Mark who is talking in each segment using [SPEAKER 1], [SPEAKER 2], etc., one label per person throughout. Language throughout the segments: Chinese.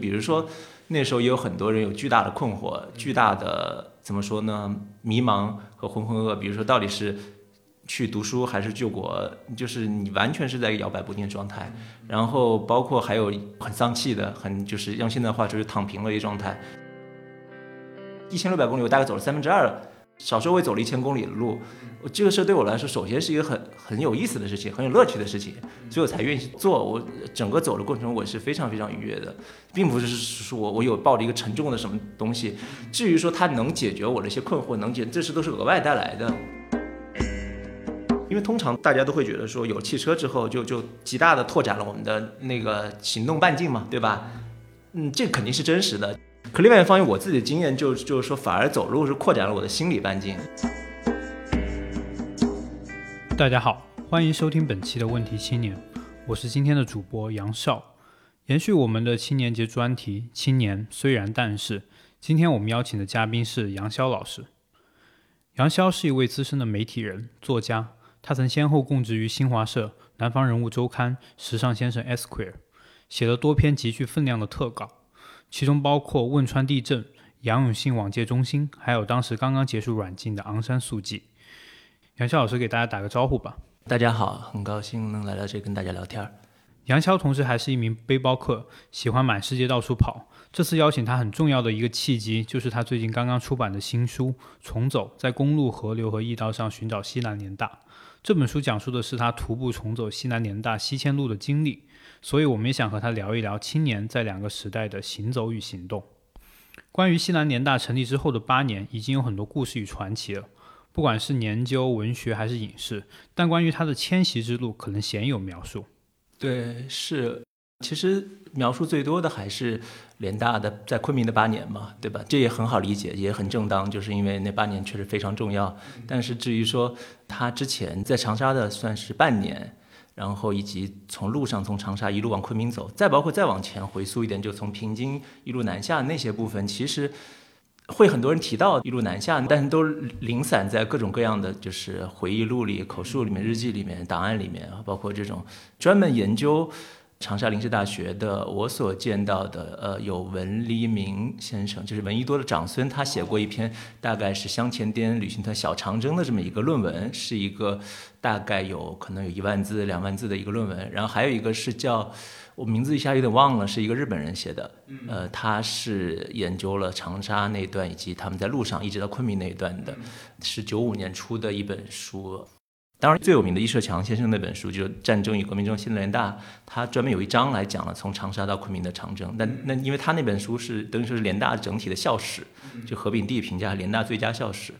[SPEAKER 1] 比如说那时候也有很多人有巨大的困惑，巨大的怎么说呢？迷茫和浑浑噩噩。比如说到底是去读书还是救国，就是你完全是在一个摇摆不定的状态。然后包括还有很丧气的，很就是用现在话就是躺平了一状态。一千六百公里，我大概走了三分之二。少说我也走了一千公里的路，这个事对我来说，首先是一个很很有意思的事情，很有乐趣的事情，所以我才愿意去做。我整个走的过程，我是非常非常愉悦的，并不是说我我有抱着一个沉重的什么东西。至于说它能解决我的一些困惑，能解，这是都是额外带来的。因为通常大家都会觉得说，有汽车之后，就就极大的拓展了我们的那个行动半径嘛，对吧？嗯，这肯定是真实的。可另外一方面，我自己的经验就就是说，反而走路是扩展了我的心理半径。
[SPEAKER 2] 大家好，欢迎收听本期的问题青年，我是今天的主播杨少。延续我们的青年节专题，青年虽然但是，今天我们邀请的嘉宾是杨潇老师。杨潇是一位资深的媒体人、作家，他曾先后供职于新华社、南方人物周刊、时尚先生 Esquire，写了多篇极具分量的特稿。其中包括汶川地震、杨永信网戒中心，还有当时刚刚结束软禁的昂山素季。杨潇老师给大家打个招呼吧。
[SPEAKER 1] 大家好，很高兴能来到这跟大家聊天。
[SPEAKER 2] 杨潇同时还是一名背包客，喜欢满世界到处跑。这次邀请他很重要的一个契机，就是他最近刚刚出版的新书《重走在公路、河流和驿道上寻找西南联大》。这本书讲述的是他徒步重走西南联大西迁路的经历。所以，我们也想和他聊一聊青年在两个时代的行走与行动。关于西南联大成立之后的八年，已经有很多故事与传奇了，不管是研究、文学还是影视。但关于他的迁徙之路，可能鲜有描述。
[SPEAKER 1] 对，是，其实描述最多的还是联大的在昆明的八年嘛，对吧？这也很好理解，也很正当，就是因为那八年确实非常重要。但是至于说他之前在长沙的，算是半年。然后以及从路上从长沙一路往昆明走，再包括再往前回溯一点，就从平津一路南下那些部分，其实会很多人提到一路南下，但是都零散在各种各样的就是回忆录里、口述里面、日记里面、档案里面，包括这种专门研究。长沙临时大学的，我所见到的，呃，有文黎明先生，就是闻一多的长孙，他写过一篇，大概是湘黔滇旅行团小长征的这么一个论文，是一个大概有可能有一万字、两万字的一个论文。然后还有一个是叫，我名字一下有点忘了，是一个日本人写的，呃，他是研究了长沙那段以及他们在路上一直到昆明那一段的，是九五年出的一本书。当然，最有名的易社强先生那本书就是《战争与革命中新的联大》，他专门有一章来讲了从长沙到昆明的长征。那那因为他那本书是等于说是联大整体的校史，就何炳棣评价联大最佳校史，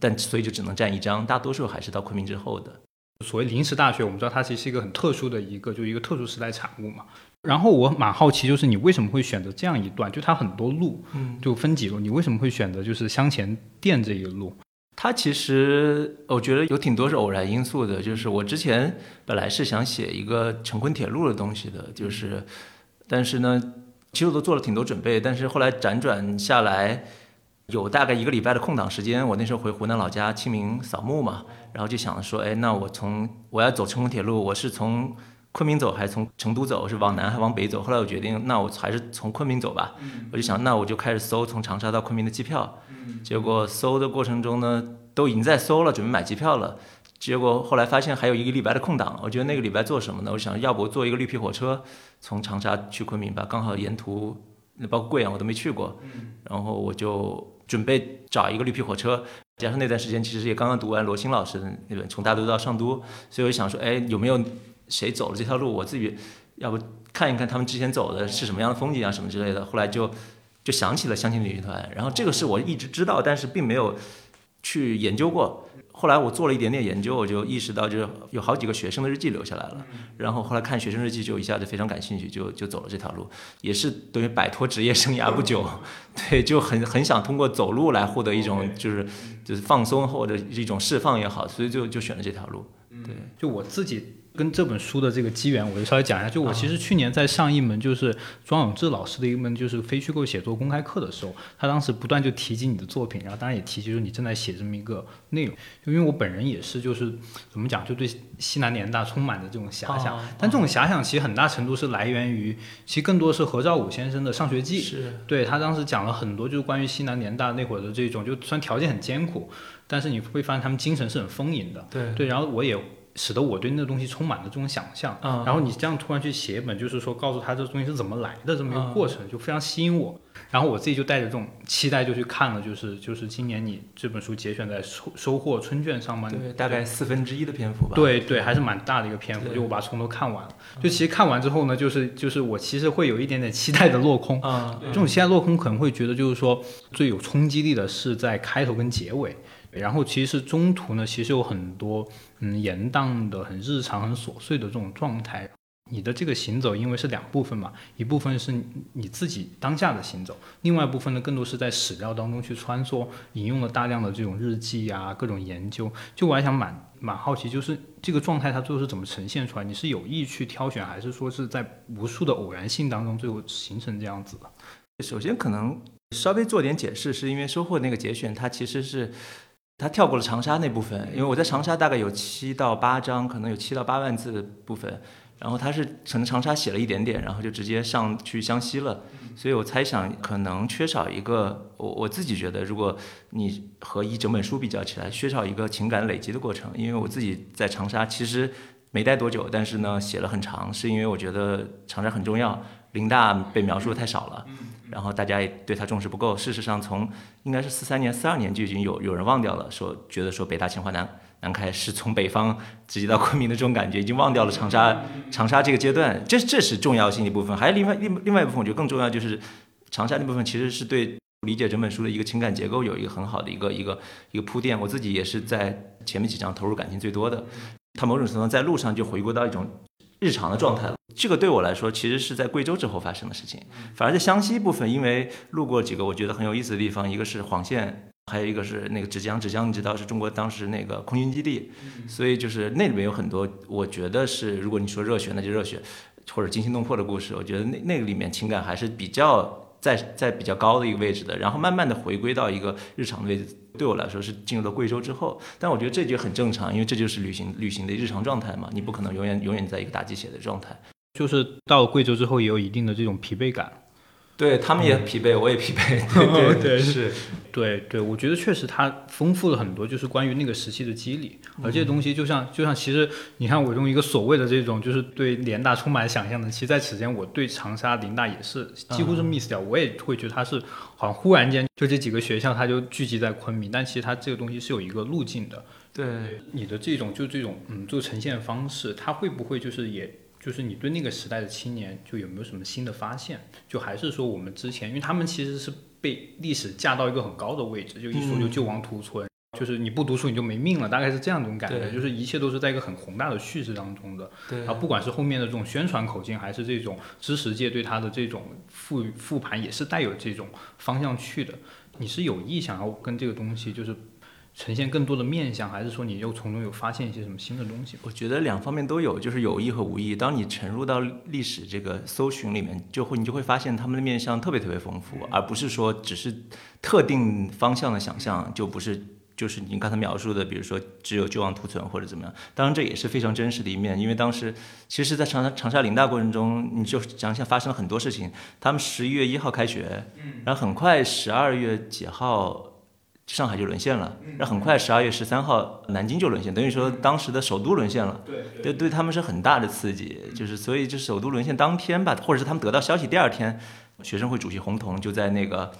[SPEAKER 1] 但所以就只能占一章，大多数还是到昆明之后的。
[SPEAKER 2] 所谓临时大学，我们知道它其实是一个很特殊的一个，就一个特殊时代产物嘛。然后我蛮好奇，就是你为什么会选择这样一段？就它很多路，就分几路，你为什么会选择就是湘黔店这一路？
[SPEAKER 1] 它其实我觉得有挺多是偶然因素的，就是我之前本来是想写一个成昆铁路的东西的，就是，但是呢，其实我都做了挺多准备，但是后来辗转下来，有大概一个礼拜的空档时间，我那时候回湖南老家清明扫墓嘛，然后就想说，哎，那我从我要走成昆铁路，我是从昆明走还是从成都走，是往南还是往北走？后来我决定，那我还是从昆明走吧，我就想，那我就开始搜从长沙到昆明的机票。结果搜的过程中呢，都已经在搜了，准备买机票了。结果后来发现还有一个礼拜的空档，我觉得那个礼拜做什么呢？我想要不坐一个绿皮火车从长沙去昆明吧，刚好沿途包括贵阳我都没去过。然后我就准备找一个绿皮火车，加上那段时间其实也刚刚读完罗新老师的那本《从大都到上都》，所以我想说，哎，有没有谁走了这条路？我自己要不看一看他们之前走的是什么样的风景啊，什么之类的。后来就。就想起了相亲旅行团，然后这个是我一直知道，但是并没有去研究过。后来我做了一点点研究，我就意识到，就是有好几个学生的日记留下来了。然后后来看学生日记，就一下子非常感兴趣，就就走了这条路，也是等于摆脱职业生涯不久，对，就很很想通过走路来获得一种就是就是放松或者一种释放也好，所以就就选了这条路。对，
[SPEAKER 2] 就我自己跟这本书的这个机缘，我就稍微讲一下。就我其实去年在上一门就是庄永志老师的一门就是非虚构写作公开课的时候，他当时不断就提及你的作品，然后当然也提及就是你正在写这么一个内容。就因为我本人也是就是怎么讲，就对西南联大充满着这种遐想，但这种遐想其实很大程度是来源于，其实更多是何兆武先生的《上学记》，
[SPEAKER 1] 是
[SPEAKER 2] 对他当时讲了很多就是关于西南联大那会儿的这种，就虽然条件很艰苦，但是你会发现他们精神是很丰盈的。
[SPEAKER 1] 对
[SPEAKER 2] 对，然后我也。使得我对那个东西充满了这种想象，
[SPEAKER 1] 嗯
[SPEAKER 2] 然后你这样突然去写一本，就是说告诉他这个东西是怎么来的这么一个过程，就非常吸引我。然后我自己就带着这种期待就去看了，就是就是今年你这本书节选在收收获春卷上嘛，
[SPEAKER 1] 对，大概四分之一的篇幅吧。
[SPEAKER 2] 对对，还是蛮大的一个篇幅，就我把它从头看完了。就其实看完之后呢，就是就是我其实会有一点点期待的落空。
[SPEAKER 1] 啊，
[SPEAKER 2] 这种期待落空可能会觉得就是说最有冲击力的是在开头跟结尾，然后其实中途呢，其实有很多嗯延宕的、很日常、很琐碎的这种状态。你的这个行走，因为是两部分嘛，一部分是你自己当下的行走，另外一部分呢，更多是在史料当中去穿梭，引用了大量的这种日记啊，各种研究。就我还想蛮蛮好奇，就是这个状态它最后是怎么呈现出来？你是有意去挑选，还是说是在无数的偶然性当中最后形成这样子的？
[SPEAKER 1] 首先可能稍微做点解释，是因为收获那个节选，它其实是他跳过了长沙那部分，因为我在长沙大概有七到八章，可能有七到八万字的部分，然后他是可能长沙写了一点点，然后就直接上去湘西了，所以我猜想可能缺少一个，我我自己觉得，如果你和一整本书比较起来，缺少一个情感累积的过程，因为我自己在长沙其实没待多久，但是呢写了很长，是因为我觉得长沙很重要，林大被描述的太少了。然后大家也对他重视不够。事实上，从应该是四三年、四二年就已经有有人忘掉了，说觉得说北大、清华、南南开是从北方直接到昆明的这种感觉，已经忘掉了长沙长沙这个阶段。这这是重要性的一部分。还有另外另另外一部分，我觉得更重要就是长沙那部分其实是对理解整本书的一个情感结构有一个很好的一个一个一个铺垫。我自己也是在前面几章投入感情最多的。它某种程度在路上就回归到一种日常的状态了。这个对我来说，其实是在贵州之后发生的事情。反而在湘西部分，因为路过几个我觉得很有意思的地方，一个是黄县，还有一个是那个芷江。芷江你知道是中国当时那个空军基地，所以就是那里面有很多，我觉得是如果你说热血，那就热血，或者惊心动魄的故事。我觉得那那个里面情感还是比较在在比较高的一个位置的，然后慢慢的回归到一个日常的位置。对我来说是进入了贵州之后，但我觉得这就很正常，因为这就是旅行旅行的日常状态嘛，你不可能永远永远在一个打鸡血的状态。
[SPEAKER 2] 就是到贵州之后，也有一定的这种疲惫感。
[SPEAKER 1] 对他们也疲惫，我也疲惫。对
[SPEAKER 2] 对
[SPEAKER 1] 是，
[SPEAKER 2] 对对，我觉得确实它丰富了很多，就是关于那个时期的激励。而这些东西，就像就像，其实你看，我用一个所谓的这种，就是对联大充满想象的，其实在此前，我对长沙林大也是几乎是 miss 掉。我也会觉得它是好像忽然间就这几个学校，它就聚集在昆明，但其实它这个东西是有一个路径的。
[SPEAKER 1] 对
[SPEAKER 2] 你的这种就这种嗯，就呈现方式，它会不会就是也？就是你对那个时代的青年，就有没有什么新的发现？就还是说我们之前，因为他们其实是被历史架到一个很高的位置，就一说就救亡图存，就是你不读书你就没命了，大概是这样一种感觉。就是一切都是在一个很宏大的叙事当中的。
[SPEAKER 1] 对
[SPEAKER 2] 然后不管是后面的这种宣传口径，还是这种知识界对他的这种复复盘，也是带有这种方向去的。你是有意想要跟这个东西就是呈现更多的面相，还是说你又从中有发现一些什么新的东西？
[SPEAKER 1] 我觉得两方面都有，就是有意和无意。当你沉入到历史这个搜寻里面，就会你就会发现他们的面相特别特别丰富，而不是说只是特定方向的想象，就不是就是你刚才描述的，比如说只有救亡图存或者怎么样。当然这也是非常真实的一面，因为当时其实，在长沙长沙林大过程中，你就想想发生了很多事情。他们十一月一号开学，然后很快十二月几号。上海就沦陷了，然后很快十二月十三号南京就沦陷，等于说当时的首都沦陷了。
[SPEAKER 2] 对
[SPEAKER 1] 对，对他们是很大的刺激，就是所以就首都沦陷当天吧，或者是他们得到消息第二天，学生会主席洪桐就在那个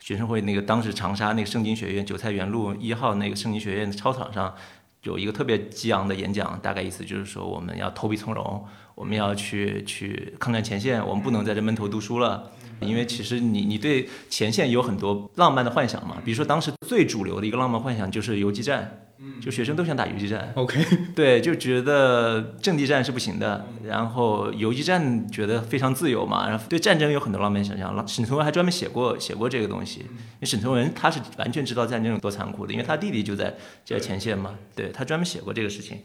[SPEAKER 1] 学生会那个当时长沙那个圣经学院韭菜园路一号那个圣经学院的操场上有一个特别激昂的演讲，大概意思就是说我们要投笔从戎，我们要去去抗战前线，我们不能在这闷头读书了。因为其实你你对前线有很多浪漫的幻想嘛，比如说当时最主流的一个浪漫幻想就是游击战，就学生都想打游击战。
[SPEAKER 2] ，OK，
[SPEAKER 1] 对，就觉得阵地战是不行的，然后游击战觉得非常自由嘛，然后对战争有很多浪漫想象。沈从文还专门写过写过这个东西，因为沈从文他是完全知道战争有多残酷的，因为他弟弟就在就在前线嘛，对他专门写过这个事情。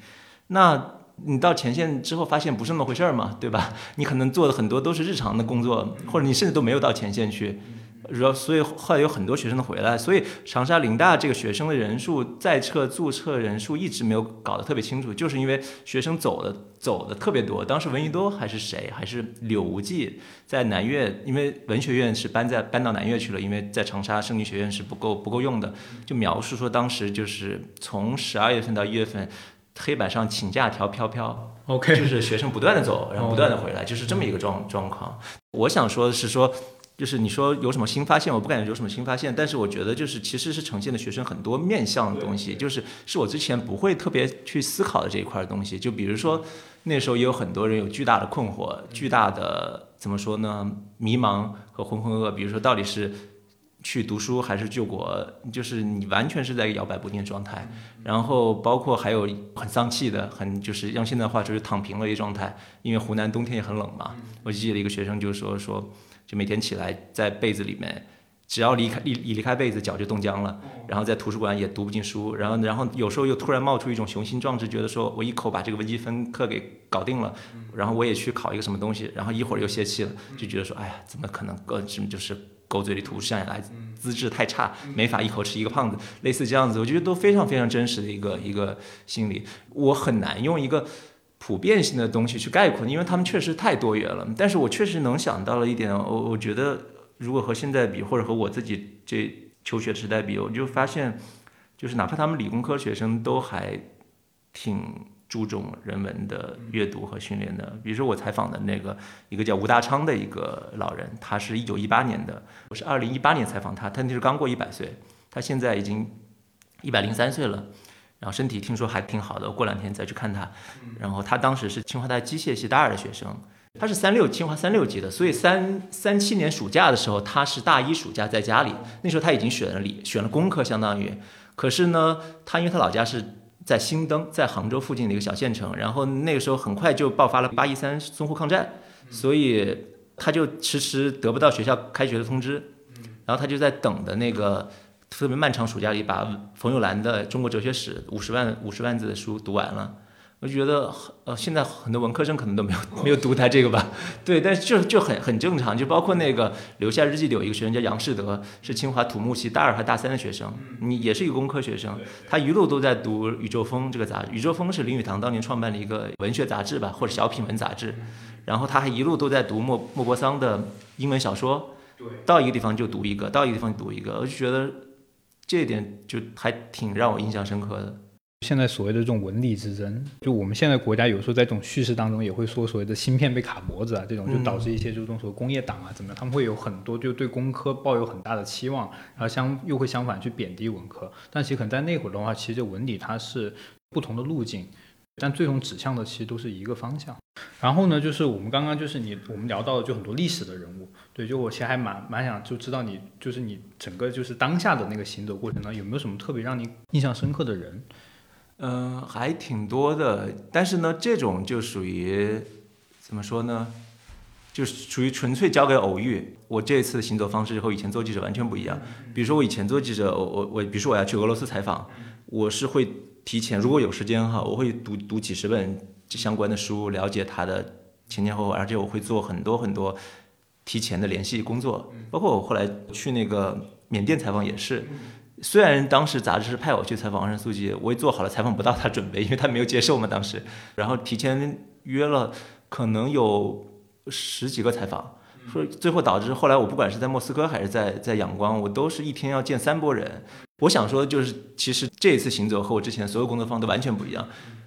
[SPEAKER 1] 那你到前线之后发现不是那么回事儿嘛，对吧？你可能做的很多都是日常的工作，或者你甚至都没有到前线去。然后，所以后来有很多学生的回来，所以长沙林大这个学生的人数在册注册人数一直没有搞得特别清楚，就是因为学生走的走的特别多。当时闻一多还是谁，还是柳无忌在南岳，因为文学院是搬在搬到南岳去了，因为在长沙圣经学院是不够不够用的，就描述说当时就是从十二月份到一月份。黑板上请假条飘飘
[SPEAKER 2] ，OK，
[SPEAKER 1] 就是学生不断的走，然后不断的回来，就是这么一个状状况。我想说的是说，就是你说有什么新发现，我不感觉有什么新发现，但是我觉得就是其实是呈现的学生很多面向的东西，就是是我之前不会特别去思考的这一块的东西。就比如说那时候也有很多人有巨大的困惑，巨大的怎么说呢？迷茫和浑浑噩噩。比如说到底是。去读书还是救国，就是你完全是在一个摇摆不定的状态。然后包括还有很丧气的，很就是用现在话就是躺平了一状态。因为湖南冬天也很冷嘛。我记得一个学生就说说，就每天起来在被子里面，只要离开一一离开被子脚就冻僵了。然后在图书馆也读不进书。然后然后有时候又突然冒出一种雄心壮志，觉得说我一口把这个微积分课给搞定了，然后我也去考一个什么东西。然后一会儿又泄气了，就觉得说哎呀，怎么可能个什么就是。狗嘴里吐出象牙来，资质太差，没法一口吃一个胖子，类似这样子，我觉得都非常非常真实的一个一个心理。我很难用一个普遍性的东西去概括，因为他们确实太多元了。但是我确实能想到了一点，我我觉得如果和现在比，或者和我自己这求学时代比，我就发现，就是哪怕他们理工科学生都还挺。注重人文的阅读和训练的，比如说我采访的那个一个叫吴大昌的一个老人，他是一九一八年的，我是二零一八年采访他，他那时候刚过一百岁，他现在已经一百零三岁了，然后身体听说还挺好的，过两天再去看他。然后他当时是清华大机械系大二的学生，他是三六清华三六级的，所以三三七年暑假的时候，他是大一暑假在家里，那时候他已经选了理选了工科，相当于，可是呢，他因为他老家是。在新登，在杭州附近的一个小县城，然后那个时候很快就爆发了八一三淞沪抗战，所以他就迟迟得不到学校开学的通知，然后他就在等的那个特别漫长暑假里，把冯友兰的《中国哲学史》五十万五十万字的书读完了。我就觉得，呃，现在很多文科生可能都没有没有读他这个吧，对，但是就就很很正常，就包括那个留下日记里有一个学生叫杨世德，是清华土木系大二和大三的学生，你也是一个工科学生，他一路都在读《宇宙风》这个杂志，《宇宙风》是林语堂当年创办的一个文学杂志吧，或者小品文杂志，然后他还一路都在读莫莫泊桑的英文小说，到一个地方就读一个，到一个地方读一个，我就觉得这一点就还挺让我印象深刻的。
[SPEAKER 2] 现在所谓的这种文理之争，就我们现在国家有时候在这种叙事当中也会说所谓的芯片被卡脖子啊，这种就导致一些这种所谓工业党啊怎么样，他们会有很多就对工科抱有很大的期望，然后相又会相反去贬低文科。但其实可能在那会儿的话，其实文理它是不同的路径，但最终指向的其实都是一个方向。然后呢，就是我们刚刚就是你我们聊到的就很多历史的人物，对，就我其实还蛮蛮想就知道你就是你整个就是当下的那个行走过程当中有没有什么特别让你印象深刻的人。
[SPEAKER 1] 嗯，还挺多的，但是呢，这种就属于怎么说呢？就属于纯粹交给偶遇。我这次行走方式和以前做记者完全不一样。比如说我以前做记者，我我我，比如说我要去俄罗斯采访，我是会提前，如果有时间哈，我会读读几十本相关的书，了解他的前前后后，而且我会做很多很多提前的联系工作。包括我后来去那个缅甸采访也是。虽然当时杂志是派我去采访昂山素季，我也做好了采访不到他准备，因为他没有接受嘛当时。然后提前约了，可能有十几个采访，说最后导致后来我不管是在莫斯科还是在在仰光，我都是一天要见三波人。我想说就是，其实这一次行走和我之前所有工作方都完全不一样。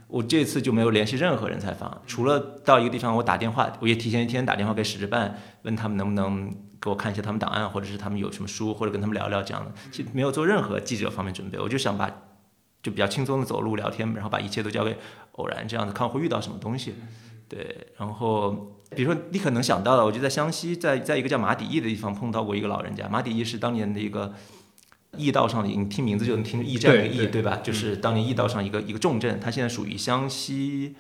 [SPEAKER 1] 我这次就没有联系任何人采访，除了到一个地方我打电话，我也提前一天打电话给史志办，问他们能不能。给我看一下他们档案，或者是他们有什么书，或者跟他们聊聊这样的，其实没有做任何记者方面准备，我就想把就比较轻松的走路聊天，然后把一切都交给偶然这样子，看会遇到什么东西。对，然后比如说你可能想到的，我就在湘西，在在一个叫马底驿的地方碰到过一个老人家。马底驿是当年的一个驿道上的，你听名字就能听驿站的驿，对吧？就是当年驿道上一个一个重镇，它现在属于湘西。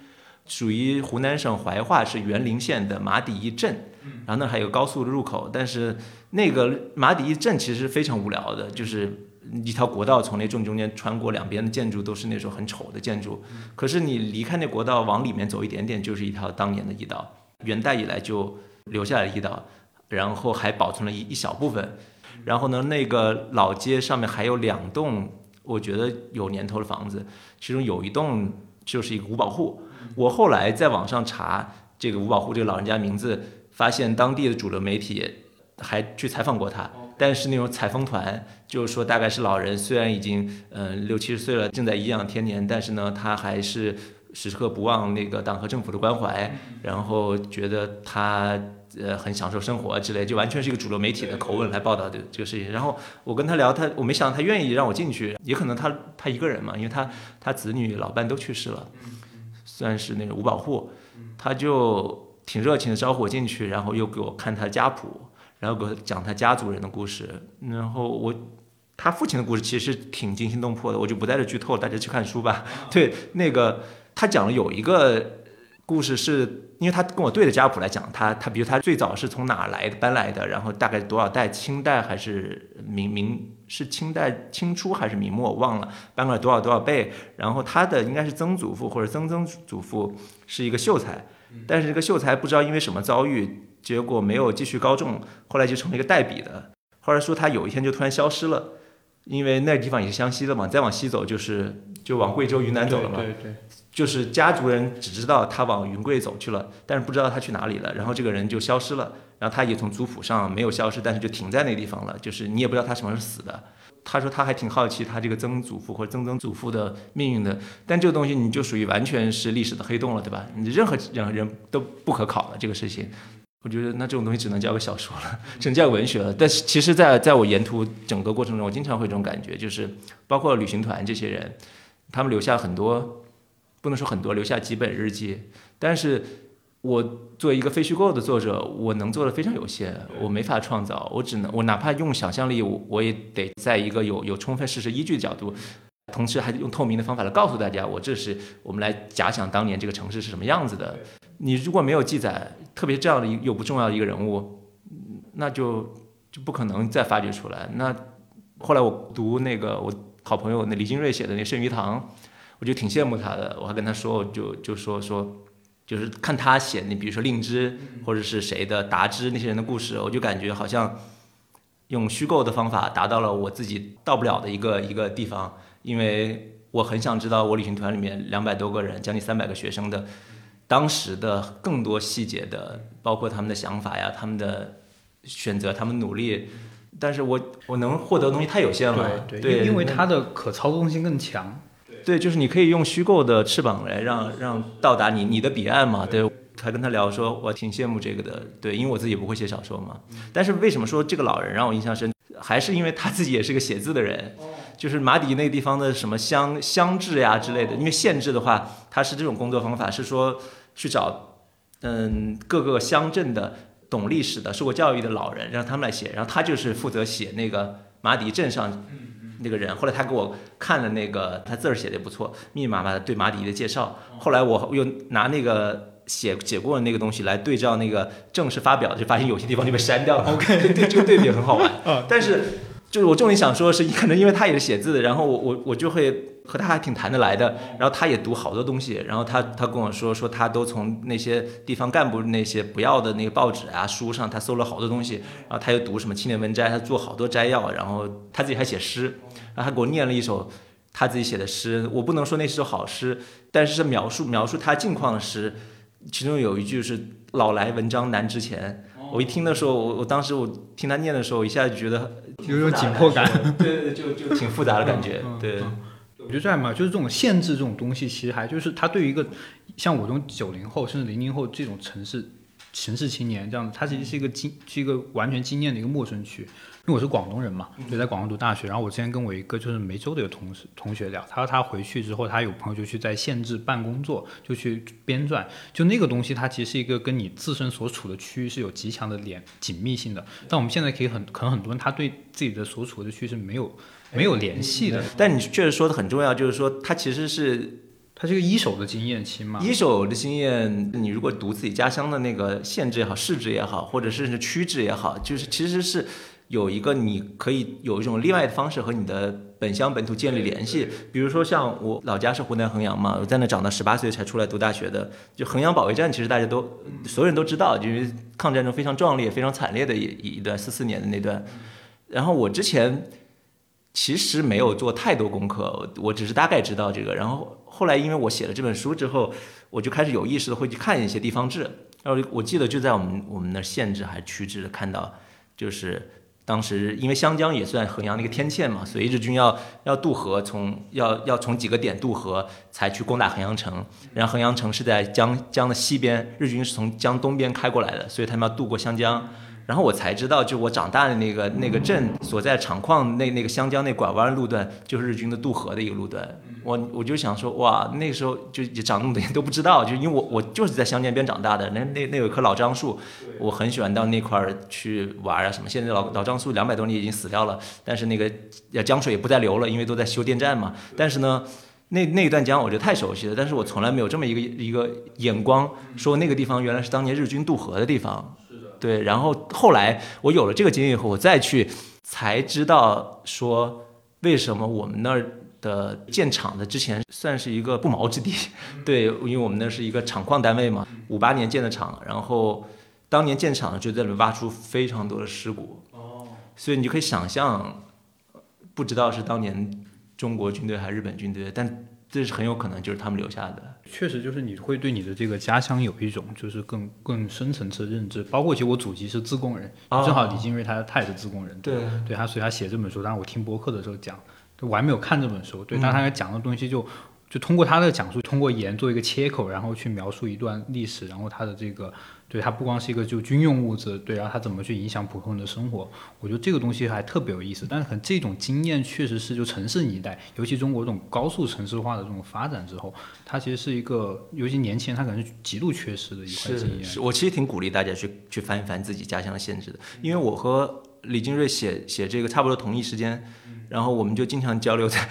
[SPEAKER 1] 属于湖南省怀化市沅陵县的马底驿镇，然后那还有高速的入口，但是那个马底驿镇其实非常无聊的，就是一条国道从那正中间穿过，两边的建筑都是那种很丑的建筑。可是你离开那国道，往里面走一点点，就是一条当年的驿道，元代以来就留下来的驿道，然后还保存了一一小部分。然后呢，那个老街上面还有两栋，我觉得有年头的房子，其中有一栋就是一个五保户。我后来在网上查这个五保户这个老人家名字，发现当地的主流媒体还去采访过他。但是那种采风团就是说，大概是老人虽然已经嗯六七十岁了，正在颐养天年，但是呢，他还是时刻不忘那个党和政府的关怀，然后觉得他呃很享受生活之类，就完全是一个主流媒体的口吻来报道的这个事情。然后我跟他聊，他我没想到他愿意让我进去，也可能他他一个人嘛，因为他他子女老伴都去世了，算是那种五保户，他就挺热情的招呼我进去，然后又给我看他家谱。然后给我讲他家族人的故事，然后我他父亲的故事其实挺惊心动魄的，我就不在这剧透了，大家去看书吧。对，那个他讲了有一个故事，是因为他跟我对着家谱来讲，他他比如他最早是从哪来搬来的，然后大概多少代，清代还是明明是清代清初还是明末，我忘了搬过来多少多少辈，然后他的应该是曾祖父或者曾曾祖父是一个秀才，但是这个秀才不知道因为什么遭遇。结果没有继续高中，后来就成了一个代笔的。后来说他有一天就突然消失了，因为那地方也是湘西的嘛，再往西走就是就往贵州、云南走了嘛。
[SPEAKER 2] 对对。
[SPEAKER 1] 就是家族人只知道他往云贵走去了，但是不知道他去哪里了。然后这个人就消失了，然后他也从族谱上没有消失，但是就停在那个地方了。就是你也不知道他什么时候死的。他说他还挺好奇他这个曾祖父或者曾曾祖父的命运的，但这个东西你就属于完全是历史的黑洞了，对吧？你任何任何人都不可考了这个事情。我觉得那这种东西只能叫个小说了，只能叫文学了。但是其实，在在我沿途整个过程中，我经常会这种感觉，就是包括旅行团这些人，他们留下很多，不能说很多，留下几本日记。但是我作为一个非虚构的作者，我能做的非常有限，我没法创造，我只能我哪怕用想象力，我我也得在一个有有充分事实依据的角度，同时还用透明的方法来告诉大家，我这是我们来假想当年这个城市是什么样子的。你如果没有记载，特别这样的一又不重要的一个人物，那就就不可能再发掘出来。那后来我读那个我好朋友那李金瑞写的那《圣鱼堂》，我就挺羡慕他的。我还跟他说，我就就说说，就是看他写你，比如说令芝或者是谁的达之那些人的故事，我就感觉好像用虚构的方法达到了我自己到不了的一个一个地方。因为我很想知道我旅行团里面两百多个人，将近三百个学生的。当时的更多细节的，包括他们的想法呀，他们的选择，他们努力，但是我我能获得的东西太有限了。
[SPEAKER 2] 对
[SPEAKER 1] 对，
[SPEAKER 2] 因为它的可操纵性更强。
[SPEAKER 1] 对，就是你可以用虚构的翅膀来让让到达你你的彼岸嘛。对，还跟他聊说，我挺羡慕这个的。对，因为我自己不会写小说嘛。但是为什么说这个老人让我印象深？还是因为他自己也是个写字的人。就是马底那个地方的什么乡乡志呀之类的，因为县志的话，他是这种工作方法，是说。去找，嗯，各个乡镇的懂历史的、受过教育的老人，让他们来写。然后他就是负责写那个马底镇上那个人。后来他给我看了那个，他字儿写的也不错，密密麻麻的对马迪的介绍。后来我又拿那个写写过的那个东西来对照那个正式发表，就发现有些地方就被删掉了。OK，对，这个对比很好玩。但是。就是我重点想说，是可能因为他也是写字的，然后我我我就会和他还挺谈得来的，然后他也读好多东西，然后他他跟我说说他都从那些地方干部那些不要的那个报纸啊书上，他搜了好多东西，然后他又读什么青年文摘，他做好多摘要，然后他自己还写诗，然后他给我念了一首他自己写的诗，我不能说那是首好诗，但是是描述描述他近况的诗，其中有一句是老来文章难值钱。我一听的时候，我我当时我听他念的时候，一下就觉得
[SPEAKER 2] 有种紧迫感，
[SPEAKER 1] 对对，就就挺复杂的感觉。对，
[SPEAKER 2] 我觉得这样嘛，就是这种限制这种东西，其实还就是它对于一个像我这种九零后甚至零零后这种城市城市青年这样，它其实是一个经是一个完全经验的一个陌生区。因为我是广东人嘛，就在广东读大学。然后我之前跟我一个就是梅州的一个同事同学聊，他说他回去之后，他有朋友就去在县制办工作，就去编撰。就那个东西，它其实是一个跟你自身所处的区域是有极强的连紧密性的。但我们现在可以很可能很多人他对自己的所处的区域是没有没有联系的。
[SPEAKER 1] 但你确实说的很重要，就是说他其实是
[SPEAKER 2] 它是一个一手的经验期嘛。
[SPEAKER 1] 一手的经验，你如果读自己家乡的那个县志也好、市志也好，或者是区志也好，就是其实是。有一个你可以有一种另外的方式和你的本乡本土建立联系。比如说像我老家是湖南衡阳嘛，我在那长到十八岁才出来读大学的。就衡阳保卫战，其实大家都所有人都知道，因为抗战中非常壮烈、非常惨烈的一一段四四年的那段。然后我之前其实没有做太多功课，我只是大概知道这个。然后后来因为我写了这本书之后，我就开始有意识的会去看一些地方志。然后我记得就在我们我们那县志还是区志看到，就是当时因为湘江也算衡阳的一个天堑嘛，所以日军要要渡河，从要要从几个点渡河才去攻打衡阳城。然后衡阳城是在江江的西边，日军是从江东边开过来的，所以他们要渡过湘江。然后我才知道，就我长大的那个那个镇所在厂矿那那个湘江那拐弯路段，就是日军的渡河的一个路段。我我就想说，哇，那个时候就也长那么多年都不知道，就因为我我就是在湘江边长大的。那那那有棵老樟树，我很喜欢到那块儿去玩啊什么。现在老老樟树两百多年已经死掉了，但是那个江水也不再流了，因为都在修电站嘛。但是呢，那那一段江我觉得太熟悉了，但是我从来没有这么一个一个眼光，说那个地方原来是当年日军渡河的地方。对，然后后来我有了这个经验以后，我再去才知道说为什么我们那儿的建厂的之前算是一个不毛之地。对，因为我们那是一个厂矿单位嘛，五八年建的厂，然后当年建厂就在里面挖出非常多的尸骨。哦，所以你就可以想象，不知道是当年中国军队还是日本军队，但这是很有可能就是他们留下的。
[SPEAKER 2] 确实，就是你会对你的这个家乡有一种就是更更深层次的认知。包括其实我祖籍是自贡人，正好李金瑞他他也是自贡人，
[SPEAKER 1] 对
[SPEAKER 2] 对，他所以他写这本书。当然我听播客的时候讲，我还没有看这本书，对，但他讲的东西就就通过他的讲述，通过盐做一个切口，然后去描述一段历史，然后他的这个。对它不光是一个就军用物资，对，然后它怎么去影响普通人的生活？我觉得这个东西还特别有意思。但是可能这种经验确实是就城市一代，尤其中国这种高速城市化的这种发展之后，它其实是一个，尤其年轻人他可能是极度缺失的一块经验。
[SPEAKER 1] 是，我其实挺鼓励大家去去翻一翻自己家乡的县志的，因为我和李金瑞写写这个差不多同一时间。然后我们就经常交流，在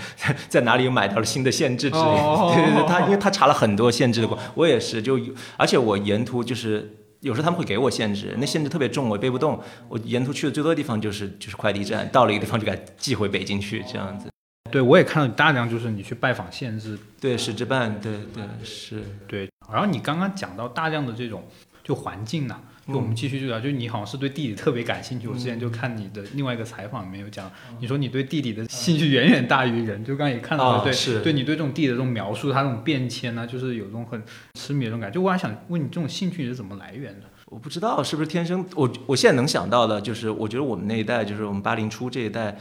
[SPEAKER 1] 在哪里又买到了新的县志之类的。对对对，他因为 他查了很多县志的过，我也是，就而且我沿途就是有时候他们会给我限制，那限制特别重，我背不动。我沿途去的最多的地方就是就是快递站，到了一个地方就给寄回北京去这样子。
[SPEAKER 2] 对，我也看到大量就是你去拜访限制，
[SPEAKER 1] 对，使之办，对对是，
[SPEAKER 2] 对。然后你刚刚讲到大量的这种就环境呢。就我们继续就聊，就你好像是对地理特别感兴趣。我之前就看你的另外一个采访里面有讲，你说你对地理的兴趣远远大于人。就刚刚也看到了，对，对你对这种地的这种描述，它这种变迁呢，就是有这种很痴迷的这种感觉。就我还想问你，这种兴趣是怎么来源的？
[SPEAKER 1] 我不知道是不是天生。我我现在能想到的，就是我觉得我们那一代，就是我们八零初这一代。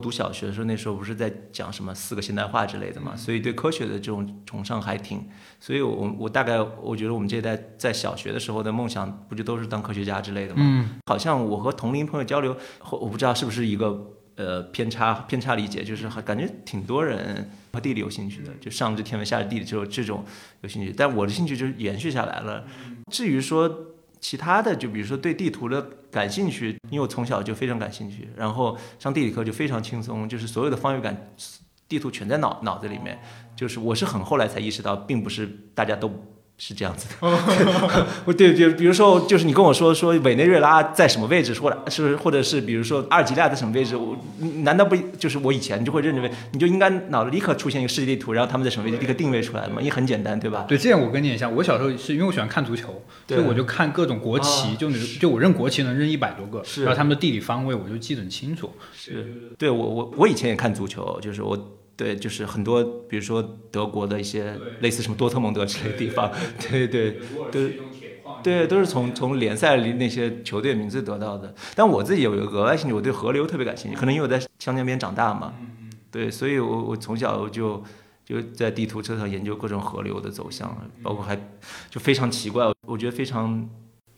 [SPEAKER 1] 读小学的时候，那时候不是在讲什么四个现代化之类的嘛，所以对科学的这种崇尚还挺，所以我我大概我觉得我们这一代在小学的时候的梦想，不就都是当科学家之类的嘛？嗯，好像我和同龄朋友交流，我不知道是不是一个呃偏差偏差理解，就是感觉挺多人和地理有兴趣的，就上知天文下知地理就这种有兴趣，但我的兴趣就是延续下来了。至于说。其他的就比如说对地图的感兴趣，因为我从小就非常感兴趣，然后上地理课就非常轻松，就是所有的方位感，地图全在脑脑子里面，就是我是很后来才意识到，并不是大家都。是这样子的，我对，比比如说，就是你跟我说说委内瑞拉在什么位置，或者是或者是比如说阿尔及利亚在什么位置，我难道不就是我以前就会认为你就应该脑子立刻出现一个世界地图，然后他们在什么位置立刻定位出来吗？因为很简单，对吧？
[SPEAKER 2] 对，这样我跟你也像，我小时候是因为我喜欢看足球，所以我就看各种国旗，就就我认国旗能认一百多个，然后他们的地理方位我就记得很清楚。
[SPEAKER 1] 是，对我我我以前也看足球，就是我。对，就是很多，比如说德国的一些类似什么多特蒙德之类的地方，对对，都对，都是从从联赛里那些球队名字得到的。但我自己有一个额外兴趣，我对河流特别感兴趣，可能因为我在湘江边长大嘛，对，所以我我从小就就在地图册上研究各种河流的走向，包括还就非常奇怪，我觉得非常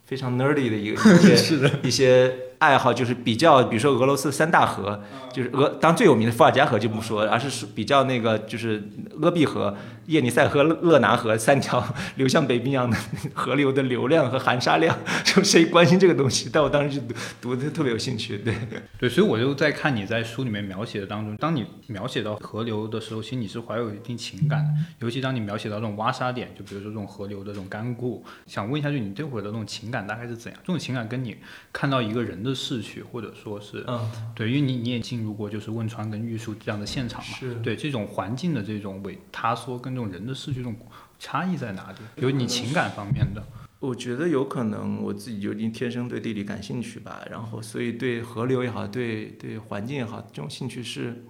[SPEAKER 1] 非常 nerdy 的一个 一些一些。爱好就是比较，比如说俄罗斯三大河，就是俄当最有名的伏尔加河就不说，而是比较那个就是鄂毕河、叶尼塞河、勒拿河三条流向北冰洋的河流的流量和含沙量，就谁关心这个东西？但我当时就读的特别有兴趣，对
[SPEAKER 2] 对，所以我就在看你在书里面描写的当中，当你描写到河流的时候，其实你是怀有一定情感的，尤其当你描写到这种挖沙点，就比如说这种河流的这种干固，想问一下，就你这会儿的那种情感大概是怎样？这种情感跟你看到一个人的。的逝去，或者说是
[SPEAKER 1] 嗯，
[SPEAKER 2] 对，因为你你也进入过就是汶川跟玉树这样的现场嘛，
[SPEAKER 1] 是
[SPEAKER 2] 对这种环境的这种萎塌缩跟这种人的逝去这种差异在哪里？有你情感方面的，
[SPEAKER 1] 我觉得有可能我自己就天生对地理感兴趣吧，然后所以对河流也好，对对环境也好，这种兴趣是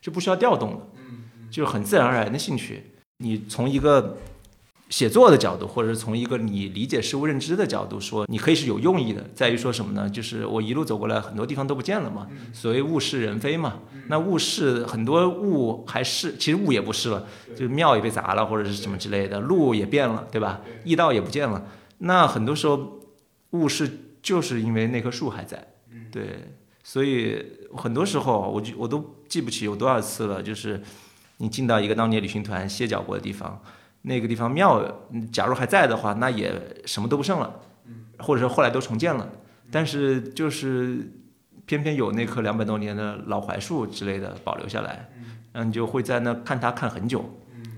[SPEAKER 1] 是不需要调动的，就是很自然而然的兴趣。你从一个写作的角度，或者是从一个你理解事物认知的角度说，你可以是有用意的，在于说什么呢？就是我一路走过来，很多地方都不见了嘛，所谓物是人非嘛。那物是很多物还是，其实物也不是了，就是庙也被砸了，或者是什么之类的，路也变了，对吧？驿道也不见了。那很多时候，物是就是因为那棵树还在，对，所以很多时候我就我都记不起有多少次了，就是你进到一个当年旅行团歇脚过的地方，那个地方庙，嗯假如还在的话，那也什么都不剩了，或者说后来都重建了，但是就是偏偏有那棵两百多年的老槐树之类的保留下来，然后你就会在那看它看很久，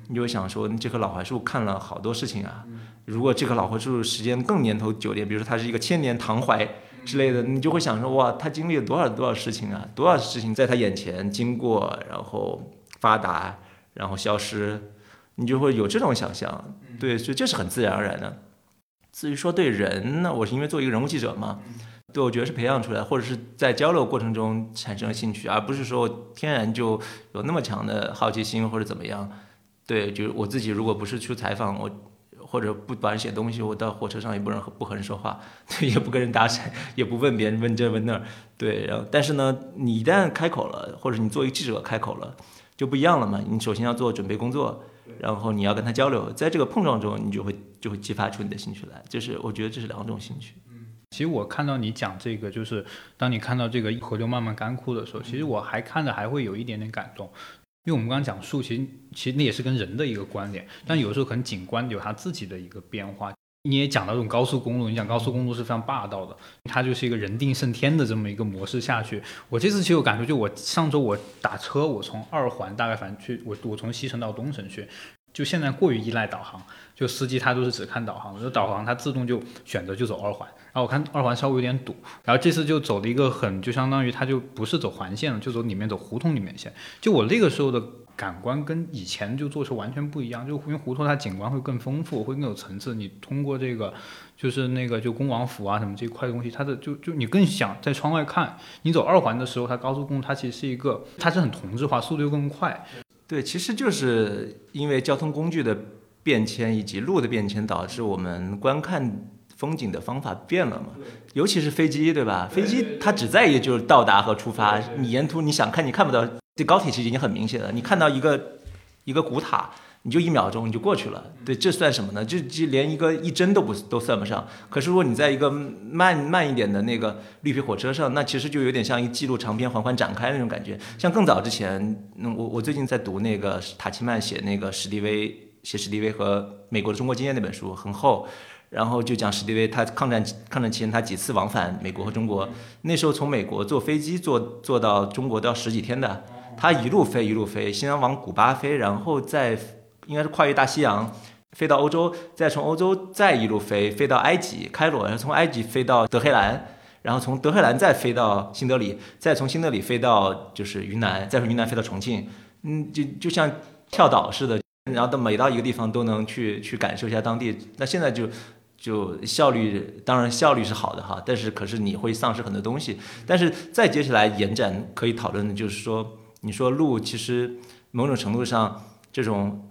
[SPEAKER 1] 你就会想说这棵老槐树看了好多事情啊。如果这棵老槐树时间更年头久点，比如说它是一个千年唐槐之类的，你就会想说哇，它经历了多少多少事情啊，多少事情在它眼前经过，然后发达，然后消失，你就会有这种想象。对，所以这是很自然而然的。至于说对人呢，我是因为做一个人物记者嘛，对我觉得是培养出来，或者是在交流过程中产生了兴趣，而不是说天然就有那么强的好奇心或者怎么样。对，就是我自己如果不是去采访我。或者不管写东西，我到火车上也不能和不和人说话，对，也不跟人搭讪，也不问别人问这问那儿，对，然后但是呢，你一旦开口了，或者你作为记者开口了，就不一样了嘛。你首先要做准备工作，然后你要跟他交流，在这个碰撞中，你就会就会激发出你的兴趣来。就是我觉得这是两种兴趣。
[SPEAKER 2] 嗯其实我看到你讲这个，就是当你看到这个河流慢慢干枯的时候，其实我还看着还会有一点点感动。因为我们刚刚讲树，其实其实那也是跟人的一个关联，但有时候可能景观有它自己的一个变化。你也讲到这种高速公路，你讲高速公路是非常霸道的，它就是一个人定胜天的这么一个模式下去。我这次其实有感受，就我上周我打车，我从二环大概反正去，我我从西城到东城去，就现在过于依赖导航，就司机他都是只看导航，就导航它自动就选择就走二环。然后我看二环稍微有点堵，然后这次就走了一个很，就相当于它就不是走环线了，就走里面走胡同里面线。就我那个时候的感官跟以前就坐车完全不一样，就因为胡同它景观会更丰富，会更有层次。你通过这个，就是那个就恭王府啊什么这一块东西，它的就就你更想在窗外看。你走二环的时候，它高速公路它其实是一个，它是很同质化，速度又更快。
[SPEAKER 1] 对，其实就是因为交通工具的变迁以及路的变迁，导致我们观看。风景的方法变了嘛？尤其是飞机，对吧？飞机它只在意就是到达和出发，你沿途你想看你看不到。这高铁其实已经很明显了，你看到一个一个古塔，你就一秒钟你就过去了。对，这算什么呢？就就连一个一帧都不都算不上。可是如果你在一个慢慢一点的那个绿皮火车上，那其实就有点像一记录长篇缓缓展开那种感觉。像更早之前，我我最近在读那个塔奇曼写那个史蒂威写史蒂威和美国的中国经验那本书，很厚。然后就讲史蒂威，他抗战抗战期间他几次往返美国和中国，那时候从美国坐飞机坐坐到中国都要十几天的，他一路飞一路飞，先往古巴飞，然后再应该是跨越大西洋飞到欧洲，再从欧洲再一路飞飞到埃及开罗，然后从埃及飞到德黑兰，然后从德黑兰再飞到新德里，再从新德里飞到就是云南，再从云南飞到重庆，嗯，就就像跳岛似的，然后到每到一个地方都能去去感受一下当地。那现在就。就效率，当然效率是好的哈，但是可是你会丧失很多东西。但是再接下来延展可以讨论的就是说，你说路其实某种程度上这种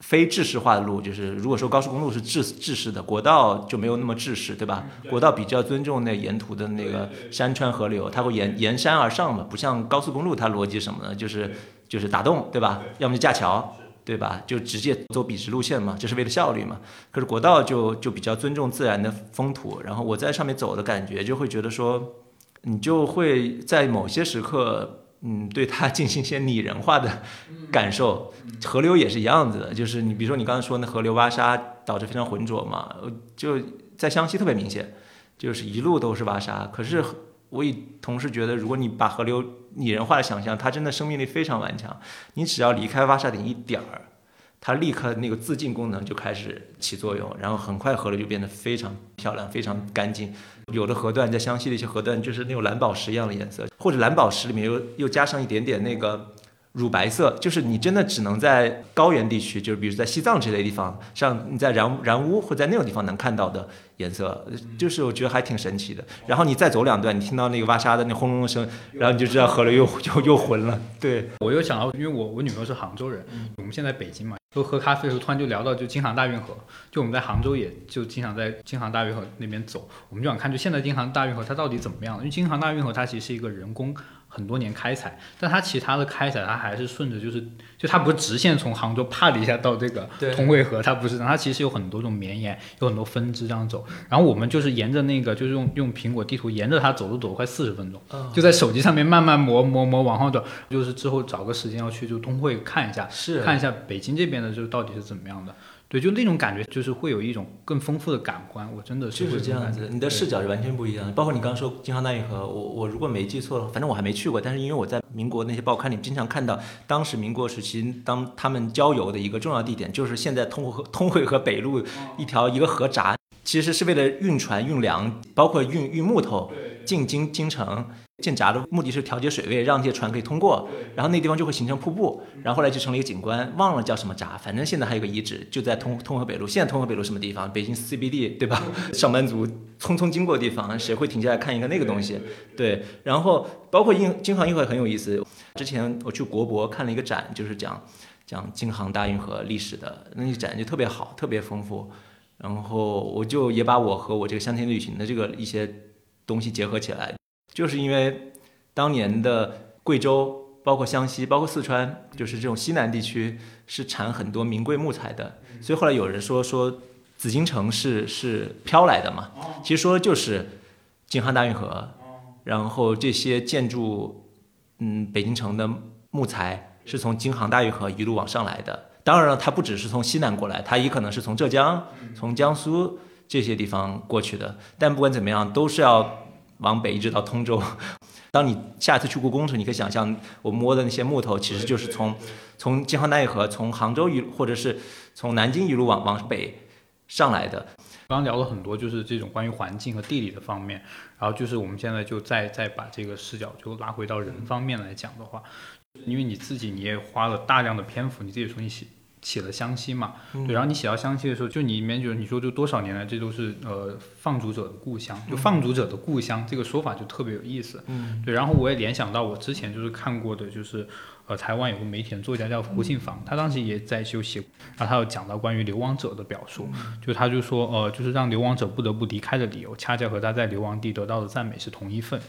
[SPEAKER 1] 非制式化的路，就是如果说高速公路是制制式的，国道就没有那么制式，对吧？国道比较尊重那沿途的那个山川河流，它会沿沿山而上嘛，不像高速公路，它逻辑什么呢？就是就是打洞，对吧？要么就架桥。对吧？就直接走笔直路线嘛，就是为了效率嘛。可是国道就就比较尊重自然的风土，然后我在上面走的感觉，就会觉得说，你就会在某些时刻，嗯，对它进行一些拟人化的感受。河流也是一样子的，就是你比如说你刚才说那河流挖沙导致非常浑浊嘛，就在湘西特别明显，就是一路都是挖沙。可是我也同时觉得，如果你把河流拟人化的想象，它真的生命力非常顽强。你只要离开挖沙顶一点儿，它立刻那个自净功能就开始起作用，然后很快河流就变得非常漂亮、非常干净。有的河段在湘西的一些河段就是那种蓝宝石一样的颜色，或者蓝宝石里面又又加上一点点那个。乳白色，就是你真的只能在高原地区，就是比如在西藏这类地方，像你在然然乌或在那种地方能看到的颜色，就是我觉得还挺神奇的。然后你再走两段，你听到那个挖沙的那轰隆隆声，然后你就知道河流又又又浑了。对
[SPEAKER 2] 我又想到，因为我我女朋友是杭州人，我们现在北京嘛，就喝咖啡的时候突然就聊到就京杭大运河，就我们在杭州也就经常在京杭大运河那边走，我们就想看就现在京杭大运河它到底怎么样？因为京杭大运河它其实是一个人工。很多年开采，但它其他的开采，它还是顺着，就是就它不是直线从杭州啪的一下到这个通惠河，它不是，它其实有很多种绵延，有很多分支这样走。然后我们就是沿着那个，就是用用苹果地图沿着它走，路走了快四十分钟，就在手机上面慢慢磨磨磨往后走。就是之后找个时间要去就通惠看一下，
[SPEAKER 1] 是
[SPEAKER 2] 看一下北京这边的就到底是怎么样的。对，就那种感觉，就是会有一种更丰富的感官。我真的
[SPEAKER 1] 是
[SPEAKER 2] 就
[SPEAKER 1] 是这样子，你的视角是完全不一样的。包括你刚刚说京杭大运河，我我如果没记错，反正我还没去过，但是因为我在民国那些报刊里经常看到，当时民国时期当他们郊游的一个重要地点，就是现在通惠通惠河北路一条一个河闸，其实是为了运船运粮，包括运运木头进京京城。建闸的目的是调节水位，让这些船可以通过，然后那地方就会形成瀑布，然后后来就成了一个景观，忘了叫什么闸，反正现在还有个遗址，就在通通河北路。现在通河北路什么地方？北京 CBD 对吧？上班族匆匆经过的地方，谁会停下来看一个那个东西？对，然后包括京京杭运河很有意思。之前我去国博看了一个展，就是讲讲京杭大运河历史的，那个展就特别好，特别丰富。然后我就也把我和我这个香甜旅行的这个一些东西结合起来。就是因为当年的贵州，包括湘西，包括四川，就是这种西南地区是产很多名贵木材的，所以后来有人说说紫禁城是是飘来的嘛，其实说的就是京杭大运河，然后这些建筑，嗯，北京城的木材是从京杭大运河一路往上来的。当然了，它不只是从西南过来，它也可能是从浙江、从江苏这些地方过去的。但不管怎么样，都是要。往北一直到通州，当你下次去故宫时，你可以想象我摸的那些木头，其实就是从从京杭大运河、从杭州一或者是从南京一路往往北上来的。
[SPEAKER 2] 刚刚聊了很多，就是这种关于环境和地理的方面，然后就是我们现在就再再把这个视角就拉回到人方面来讲的话，因为你自己你也花了大量的篇幅，你自己重新写。写了湘西嘛，对，然后你写到湘西的时候，就你里面就是你说就多少年来，这都是呃放逐者的故乡，就放逐者的故乡这个说法就特别有意思，
[SPEAKER 1] 嗯，
[SPEAKER 2] 对，然后我也联想到我之前就是看过的，就是呃台湾有个媒体作家叫胡信芳，他当时也在就写，然后他有讲到关于流亡者的表述，就他就说呃就是让流亡者不得不离开的理由，恰恰和他在流亡地得到的赞美是同一份。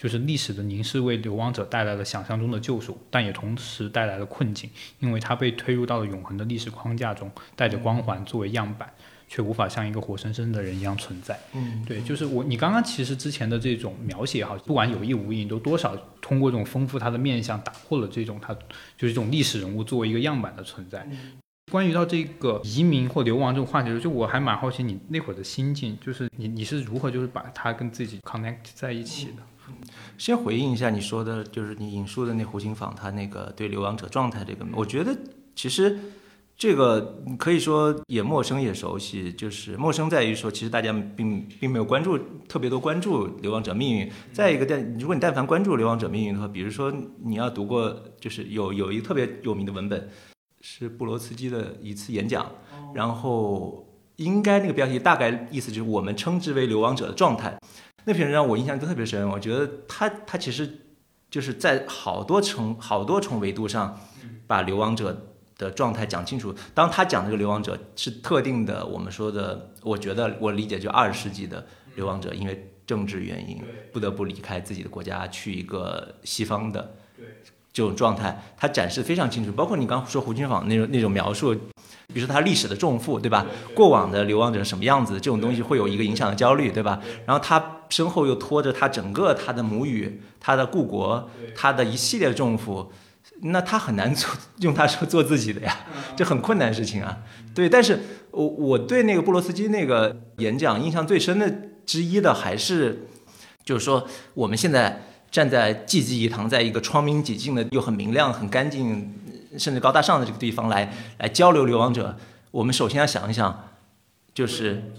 [SPEAKER 2] 就是历史的凝视为流亡者带来了想象中的救赎，但也同时带来了困境，因为他被推入到了永恒的历史框架中，带着光环作为样板，却无法像一个活生生的人一样存在。
[SPEAKER 1] 嗯，
[SPEAKER 2] 对，就是我，你刚刚其实之前的这种描写哈，不管有意无意，都多少通过这种丰富他的面相，打破了这种他就是这种历史人物作为一个样板的存在。关于到这个移民或流亡这种话题，就我还蛮好奇你那会儿的心境，就是你你是如何就是把它跟自己 connect 在一起的。
[SPEAKER 1] 先回应一下你说的，就是你引述的那胡琴坊他那个对流亡者状态这个，我觉得其实这个可以说也陌生也熟悉，就是陌生在于说，其实大家并并没有关注特别多关注流亡者命运。再一个，但如果你但凡关注流亡者命运的话，比如说你要读过，就是有有一个特别有名的文本，是布罗茨基的一次演讲，然后应该那个标题大概意思就是我们称之为流亡者的状态。那篇文章我印象都特别深，我觉得他他其实就是在好多重好多重维度上把流亡者的状态讲清楚。当他讲这个流亡者是特定的，我们说的，我觉得我理解就二十世纪的流亡者，因为政治原因不得不离开自己的国家去一个西方的这种状态，他展示非常清楚。包括你刚说胡军坊那种那种描述。比如说他历史的重负，对吧？过往的流亡者什么样子？这种东西会有一个影响的焦虑，对吧？然后他身后又拖着他整个他的母语、他的故国、他的一系列的重负，那他很难做用他说做自己的呀，这很困难的事情啊。对，但是我我对那个布罗斯基那个演讲印象最深的之一的还是，就是说我们现在站在济济一堂，在一个窗明几净的又很明亮、很干净。甚至高大上的这个地方来来交流流亡者，我们首先要想一想，就是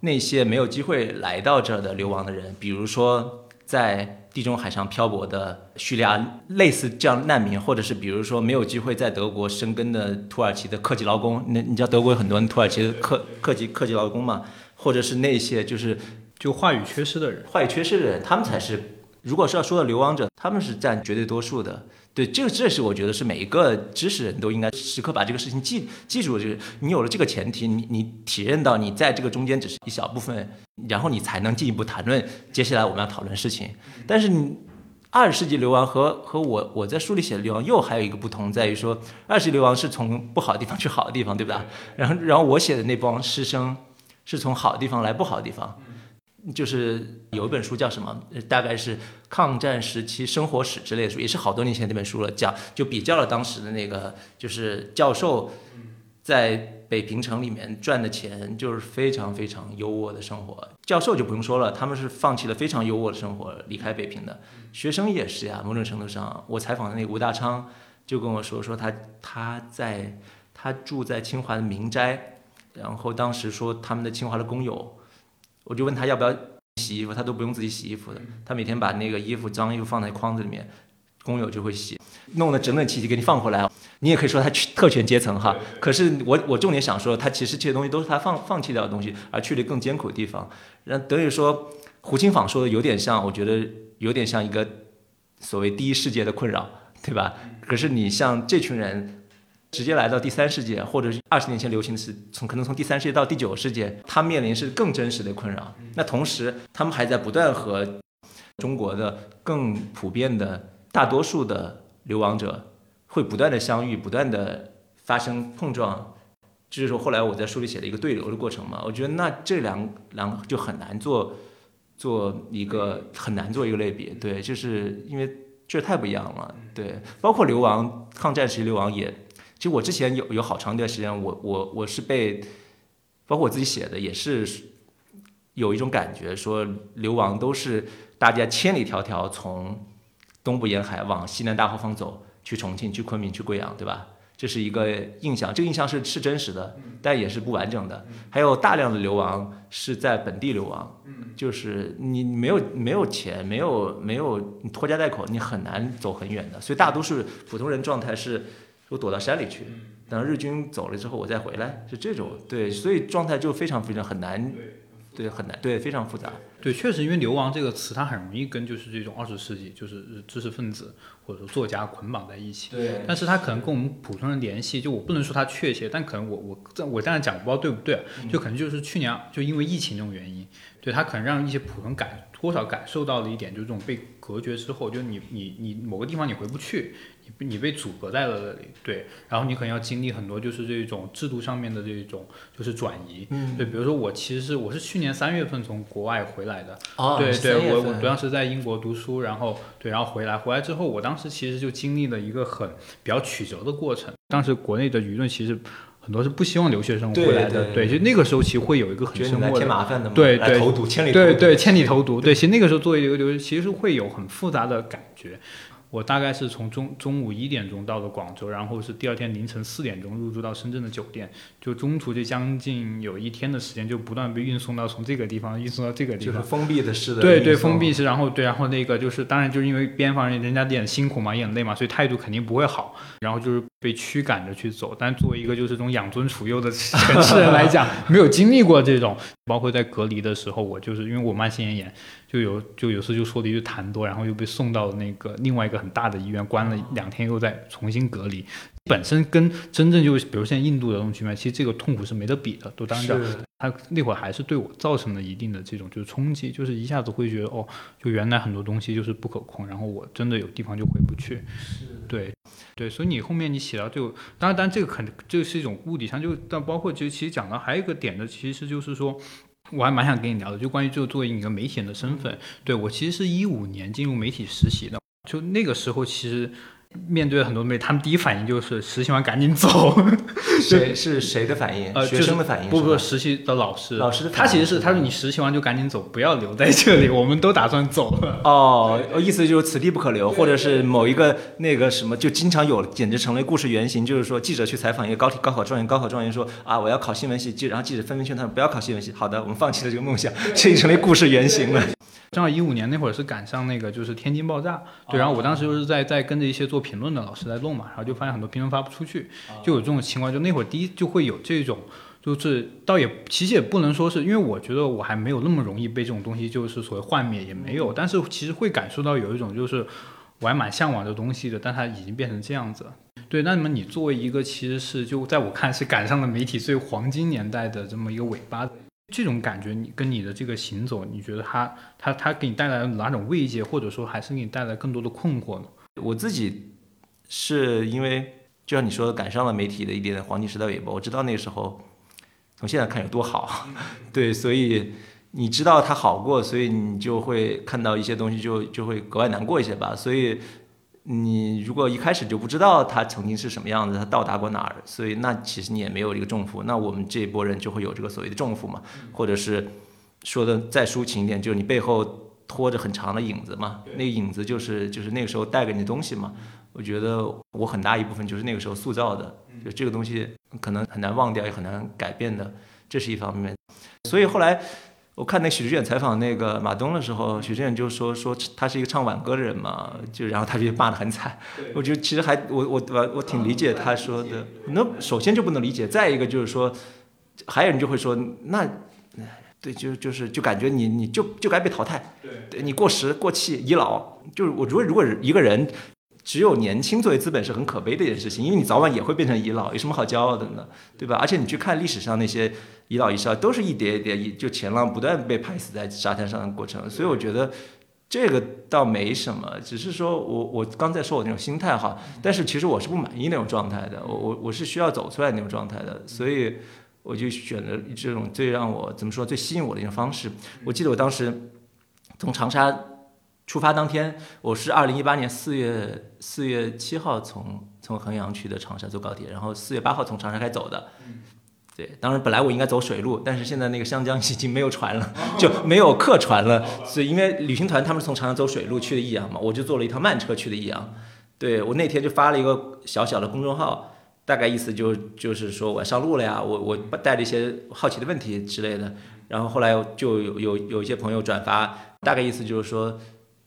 [SPEAKER 1] 那些没有机会来到这儿的流亡的人，比如说在地中海上漂泊的叙利亚类似这样难民，或者是比如说没有机会在德国生根的土耳其的客籍劳工，那你知道德国有很多土耳其的客客籍客籍劳工嘛，或者是那些就是
[SPEAKER 2] 就话语缺失的人，
[SPEAKER 1] 话语缺失的人，他们才是。如果是要说到流亡者，他们是占绝对多数的。对，这个这是我觉得是每一个知识人都应该时刻把这个事情记记住。就是你有了这个前提，你你体认到你在这个中间只是一小部分，然后你才能进一步谈论接下来我们要讨论事情。但是你二十世纪流亡和和我我在书里写的流亡又还有一个不同，在于说二十世纪流亡是从不好的地方去好的地方，对吧？然后然后我写的那帮师生是从好的地方来不好的地方。就是有一本书叫什么？大概是抗战时期生活史之类的书，也是好多年前那本书了。讲就比较了当时的那个，就是教授在北平城里面赚的钱，就是非常非常优渥的生活。教授就不用说了，他们是放弃了非常优渥的生活离开北平的。学生也是呀，某种程度上，我采访的那个吴大昌就跟我说，说他他在他住在清华的民斋，然后当时说他们的清华的工友。我就问他要不要洗衣服，他都不用自己洗衣服的。他每天把那个衣服脏衣服放在筐子里面，工友就会洗，弄得整整齐齐给你放回来。你也可以说他特权阶层哈。可是我我重点想说，他其实这些东西都是他放放弃掉的东西，而去了更艰苦的地方。那等于说胡青坊说的有点像，我觉得有点像一个所谓第一世界的困扰，对吧？可是你像这群人。直接来到第三世界，或者是二十年前流行的是从可能从第三世界到第九世界，他面临是更真实的困扰。那同时，他们还在不断和中国的更普遍的大多数的流亡者会不断的相遇，不断的发生碰撞。就是说后来我在书里写的一个对流的过程嘛。我觉得那这两两就很难做做一个很难做一个类比。对，就是因为这太不一样了。对，包括流亡，抗战时期流亡也。其实我之前有有好长一段时间，我我我是被，包括我自己写的，也是有一种感觉，说流亡都是大家千里迢迢从东部沿海往西南大后方走，去重庆、去昆明、去贵阳，对吧？这是一个印象，这个印象是是真实的，但也是不完整的。还有大量的流亡是在本地流亡，就是你没有没有钱，没有没有你拖家带口，你很难走很远的。所以大多数普通人状态是。我躲到山里去，等日军走了之后我再回来，是这种对，所以状态就非常非常很难，对很难，对非常复杂。
[SPEAKER 2] 对，确实因为流亡这个词，它很容易跟就是这种二十世纪就是知识分子或者说作家捆绑在一起。
[SPEAKER 1] 对。
[SPEAKER 2] 但是它可能跟我们普通人联系，就我不能说它确切，但可能我我这我这样讲不知道对不对，就可能就是去年就因为疫情这种原因，对它可能让一些普通感多少感受到了一点，就是这种被隔绝之后，就你你你某个地方你回不去。你你被阻隔在了那里，对，然后你可能要经历很多，就是这种制度上面的这种就是转移，
[SPEAKER 1] 嗯，
[SPEAKER 2] 对，比如说我其实是我是去年三月份从国外回来的，
[SPEAKER 1] 哦，
[SPEAKER 2] 对对，我我当时在英国读书，然后对，然后回来回来之后，我当时其实就经历了一个很比较曲折的过程，当时国内的舆论其实很多是不希望留学生回来的，对，就那个时候其实会有一个很深
[SPEAKER 1] 的，添麻烦的，
[SPEAKER 2] 对对，
[SPEAKER 1] 投毒，千里
[SPEAKER 2] 对对千里投毒，对，其实那个时候作为一个留学，其实会有很复杂的感觉。我大概是从中中午一点钟到了广州，然后是第二天凌晨四点钟入住到深圳的酒店，就中途就将近有一天的时间，就不断被运送到从这个地方运送到这个地方，
[SPEAKER 1] 就是封闭的式的。
[SPEAKER 2] 对对，封闭式，然后对，然后那个就是当然就是因为边防人人家也很辛苦嘛，也很累嘛，所以态度肯定不会好，然后就是被驱赶着去走。但作为一个就是这种养尊处优的 城市人来讲，没有经历过这种，包括在隔离的时候，我就是因为我慢性咽炎。就有就有时就说了一句痰多，然后又被送到那个另外一个很大的医院，关了两天，又再重新隔离。本身跟真正就比如现在印度的这种局面，其实这个痛苦是没得比的。都当然，他那会儿还是对我造成了一定的这种就是冲击，就是一下子会觉得哦，就原来很多东西就是不可控，然后我真的有地方就回不去。对对，所以你后面你写到就当然，当然这个肯这个是一种物理上就但包括就其实讲到还有一个点的，其实就是说。我还蛮想跟你聊的，就关于就作为一个媒体人的身份，对我其实是一五年进入媒体实习的，就那个时候其实面对很多妹，他们第一反应就是实习完赶紧走。
[SPEAKER 1] 谁是谁的反应？
[SPEAKER 2] 呃，
[SPEAKER 1] 学生的反应？
[SPEAKER 2] 不不，实习的老师。
[SPEAKER 1] 老师的
[SPEAKER 2] 他其实是他说你实习完就赶紧走，不要留在这里，我们都打算走了。
[SPEAKER 1] 哦，意思就是此地不可留，或者是某一个那个什么，就经常有，简直成了故事原型。就是说，记者去采访一个高体高考状元，高考状元说啊，我要考新闻系，记然后记者纷纷劝他不要考新闻系。好的，我们放弃了这个梦想，这已成为故事原型了。
[SPEAKER 2] 正好一五年那会儿是赶上那个就是天津爆炸，对，然后我当时就是在在跟着一些做评论的老师在弄嘛，然后就发现很多评论发不出去，就有这种情况，就那会儿第一就会有这种，就是倒也其实也不能说是因为我觉得我还没有那么容易被这种东西就是所谓幻灭也没有，但是其实会感受到有一种就是我还蛮向往的东西的，但它已经变成这样子。对，那么你作为一个其实是就在我看是赶上了媒体最黄金年代的这么一个尾巴。这种感觉，你跟你的这个行走，你觉得它它它给你带来哪种慰藉，或者说还是给你带来更多的困惑呢？
[SPEAKER 1] 我自己是因为就像你说的，赶上了媒体的一点点黄金时代尾巴，我知道那个时候从现在看有多好，对，所以你知道它好过，所以你就会看到一些东西就就会格外难过一些吧，所以。你如果一开始就不知道他曾经是什么样子，他到达过哪儿，所以那其实你也没有这个重负。那我们这一波人就会有这个所谓的重负嘛，或者是说的再抒情一点，就是你背后拖着很长的影子嘛。那个影子就是就是那个时候带给你的东西嘛。我觉得我很大一部分就是那个时候塑造的，就这个东西可能很难忘掉，也很难改变的，这是一方面。所以后来。我看那许志远采访那个马东的时候，许志远就说说他是一个唱挽歌的人嘛，就然后他就骂得很惨。我觉得其实还我我我我挺理解他说的。那首先就不能理解，再一个就是说，还有人就会说那，对，就就是就感觉你你就就该被淘汰，对你过时过气已老，就是我如果如果一个人。只有年轻作为资本是很可悲的一件事情，因为你早晚也会变成遗老，有什么好骄傲的呢？对吧？而且你去看历史上那些遗老遗少，都是一叠一叠，就前浪不断被拍死在沙滩上的过程。所以我觉得这个倒没什么，只是说我我刚才说我那种心态哈，但是其实我是不满意那种状态的，我我我是需要走出来那种状态的，所以我就选择这种最让我怎么说最吸引我的一种方式。我记得我当时从长沙。出发当天，我是二零一八年四月四月七号从从衡阳去的长沙坐高铁，然后四月八号从长沙开走的。对，当然本来我应该走水路，但是现在那个湘江已经没有船了，就没有客船了。所以因为旅行团他们是从长沙走水路去的益阳嘛，我就坐了一趟慢车去的益阳。对我那天就发了一个小小的公众号，大概意思就就是说我上路了呀，我我带着一些好奇的问题之类的。然后后来就有有有一些朋友转发，大概意思就是说。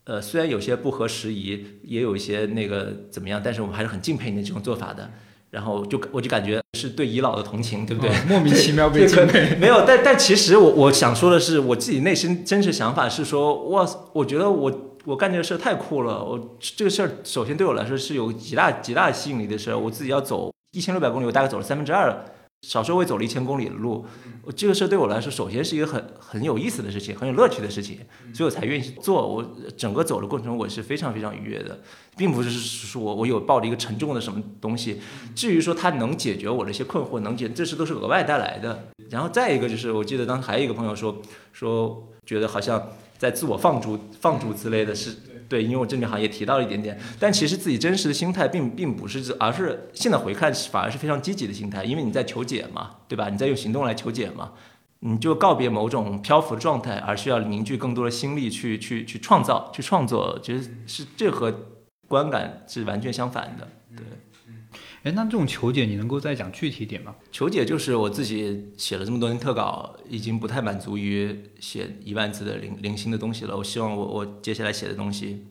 [SPEAKER 1] 呃，虽然有些不合时宜，也有一些那个怎么样，但是我们还是很敬佩你这种做法的。然后就我就感觉是对遗老的同情，对不对？
[SPEAKER 2] 莫名其妙 被敬佩。
[SPEAKER 1] 没有，但但其实我我想说的是，我自己内心真实想法是说，哇，我觉得我我干这个事儿太酷了。我这个事儿首先对我来说是有极大极大吸引力的事儿。我自己要走一千六百公里，我大概走了三分之二。少说我也走了一千公里的路，我这个事对我来说，首先是一个很很有意思的事情，很有乐趣的事情，所以我才愿意去做。我整个走的过程，我是非常非常愉悦的，并不是说我我有抱着一个沉重的什么东西。至于说它能解决我的一些困惑，能解，这是都是额外带来的。然后再一个就是，我记得当时还有一个朋友说说，觉得好像在自我放逐放逐之类的是。对，因为我这里好像也提到了一点点，但其实自己真实的心态并并不是这，而是现在回看反而是非常积极的心态，因为你在求解嘛，对吧？你在用行动来求解嘛，你就告别某种漂浮的状态，而需要凝聚更多的心力去去去创造、去创作，其实是这和观感是完全相反的，对。
[SPEAKER 2] 哎，那这种求解你能够再讲具体点吗？
[SPEAKER 1] 求解就是我自己写了这么多年特稿，已经不太满足于写一万字的零零星的东西了。我希望我我接下来写的东西，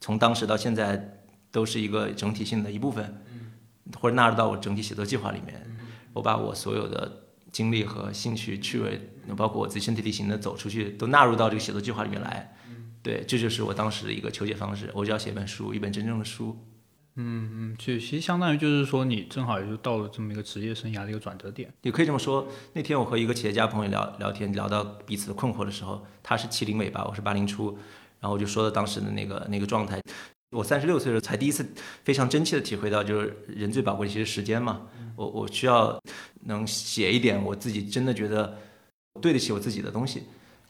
[SPEAKER 1] 从当时到现在都是一个整体性的一部分，或者纳入到我整体写作计划里面。我把我所有的经历和兴趣、趣味，包括我自己身体力行的走出去，都纳入到这个写作计划里面来。对，这就是我当时的一个求解方式。我就要写一本书，一本真正的书。
[SPEAKER 2] 嗯嗯，就其实相当于就是说，你正好也就到了这么一个职业生涯的一个转折点，
[SPEAKER 1] 也可以这么说。那天我和一个企业家朋友聊聊天，聊到彼此的困惑的时候，他是七零尾巴，我是八零初，然后我就说了当时的那个那个状态。我三十六岁的时候才第一次非常真切的体会到，就是人最宝贵的其实时间嘛。我我需要能写一点我自己真的觉得对得起我自己的东西，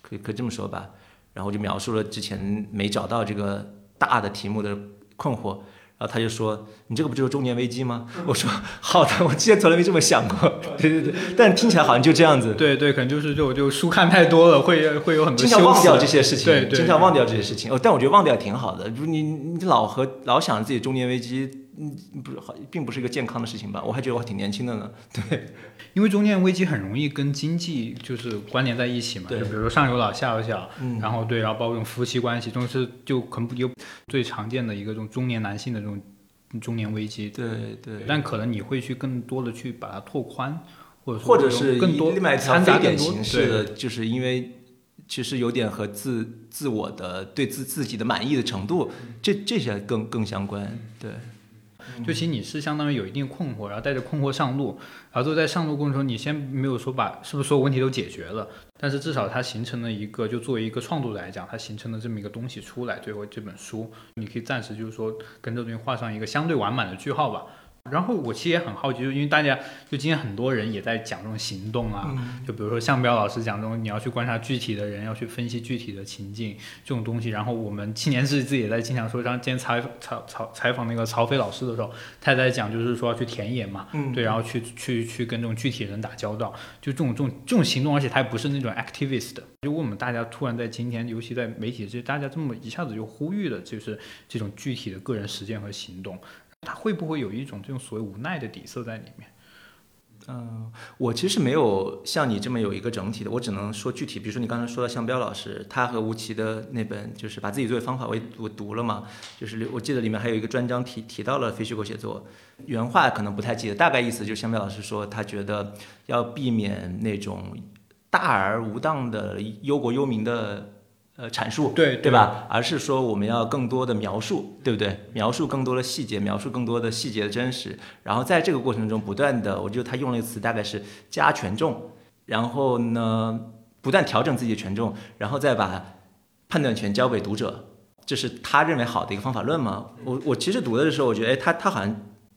[SPEAKER 1] 可以可以这么说吧。然后就描述了之前没找到这个大的题目的困惑。然后他就说：“你这个不就是中年危机吗？”我说：“ 好的，我之前从来没这么想过。”对对对，但听起来好像就这样子。
[SPEAKER 2] 对对，可能就是就就书看太多了，会会有很多
[SPEAKER 1] 经常忘掉这些事情，
[SPEAKER 2] 对对，
[SPEAKER 1] 经常忘掉这些事情。哦，但我觉得忘掉挺好的。如你你老和老想着自己中年危机。嗯，不是好，并不是一个健康的事情吧？我还觉得我挺年轻的呢。对，
[SPEAKER 2] 因为中年危机很容易跟经济就是关联在一起嘛。
[SPEAKER 1] 对，
[SPEAKER 2] 就比如说上有老下有小，嗯，然后对，然后包括这种夫妻关系，这种是就可能有最常见的一个这种中年男性的这种中年危机。
[SPEAKER 1] 对对。
[SPEAKER 2] 但可能你会去更多的去把它拓宽，或者
[SPEAKER 1] 或者是
[SPEAKER 2] 更多
[SPEAKER 1] 另外一条非典型式的，就是因为其实有点和自自我的对自自己的满意的程度，这这些更更相关。对。
[SPEAKER 2] 就其实你是相当于有一定困惑，然后带着困惑上路，然后就在上路过程中，你先没有说把是不是所有问题都解决了，但是至少它形成了一个，就作为一个创作者来讲，它形成了这么一个东西出来，最后这本书，你可以暂时就是说跟这东西画上一个相对完满的句号吧。然后我其实也很好奇，就因为大家就今天很多人也在讲这种行动啊，就比如说向彪老师讲这种你要去观察具体的人，要去分析具体的情境这种东西。然后我们青年志自己也在经常说，像今天采采采采访那个曹飞老师的时候，他也在讲，就是说要去田野嘛，对，然后去去去跟这种具体人打交道，就这种这种这种行动，而且他也不是那种 activist。就我们大家突然在今天，尤其在媒体这，大家这么一下子就呼吁了，就是这种具体的个人实践和行动。他会不会有一种这种所谓无奈的底色在里面？
[SPEAKER 1] 嗯，我其实没有像你这么有一个整体的，我只能说具体。比如说你刚才说到向彪老师，他和吴奇的那本就是把自己作为方法，我我读了嘛，就是我记得里面还有一个专章提提到了非虚构写作，原话可能不太记得，大概意思就是向彪老师说他觉得要避免那种大而无当的忧国忧民的。呃，阐述
[SPEAKER 2] 对
[SPEAKER 1] 对吧？而是说我们要更多的描述，对不对？描述更多的细节，描述更多的细节的真实。然后在这个过程中，不断的，我觉得他用了一个词，大概是加权重。然后呢，不断调整自己的权重，然后再把判断权交给读者。这是他认为好的一个方法论吗？我我其实读的时候，我觉得，哎，他他好像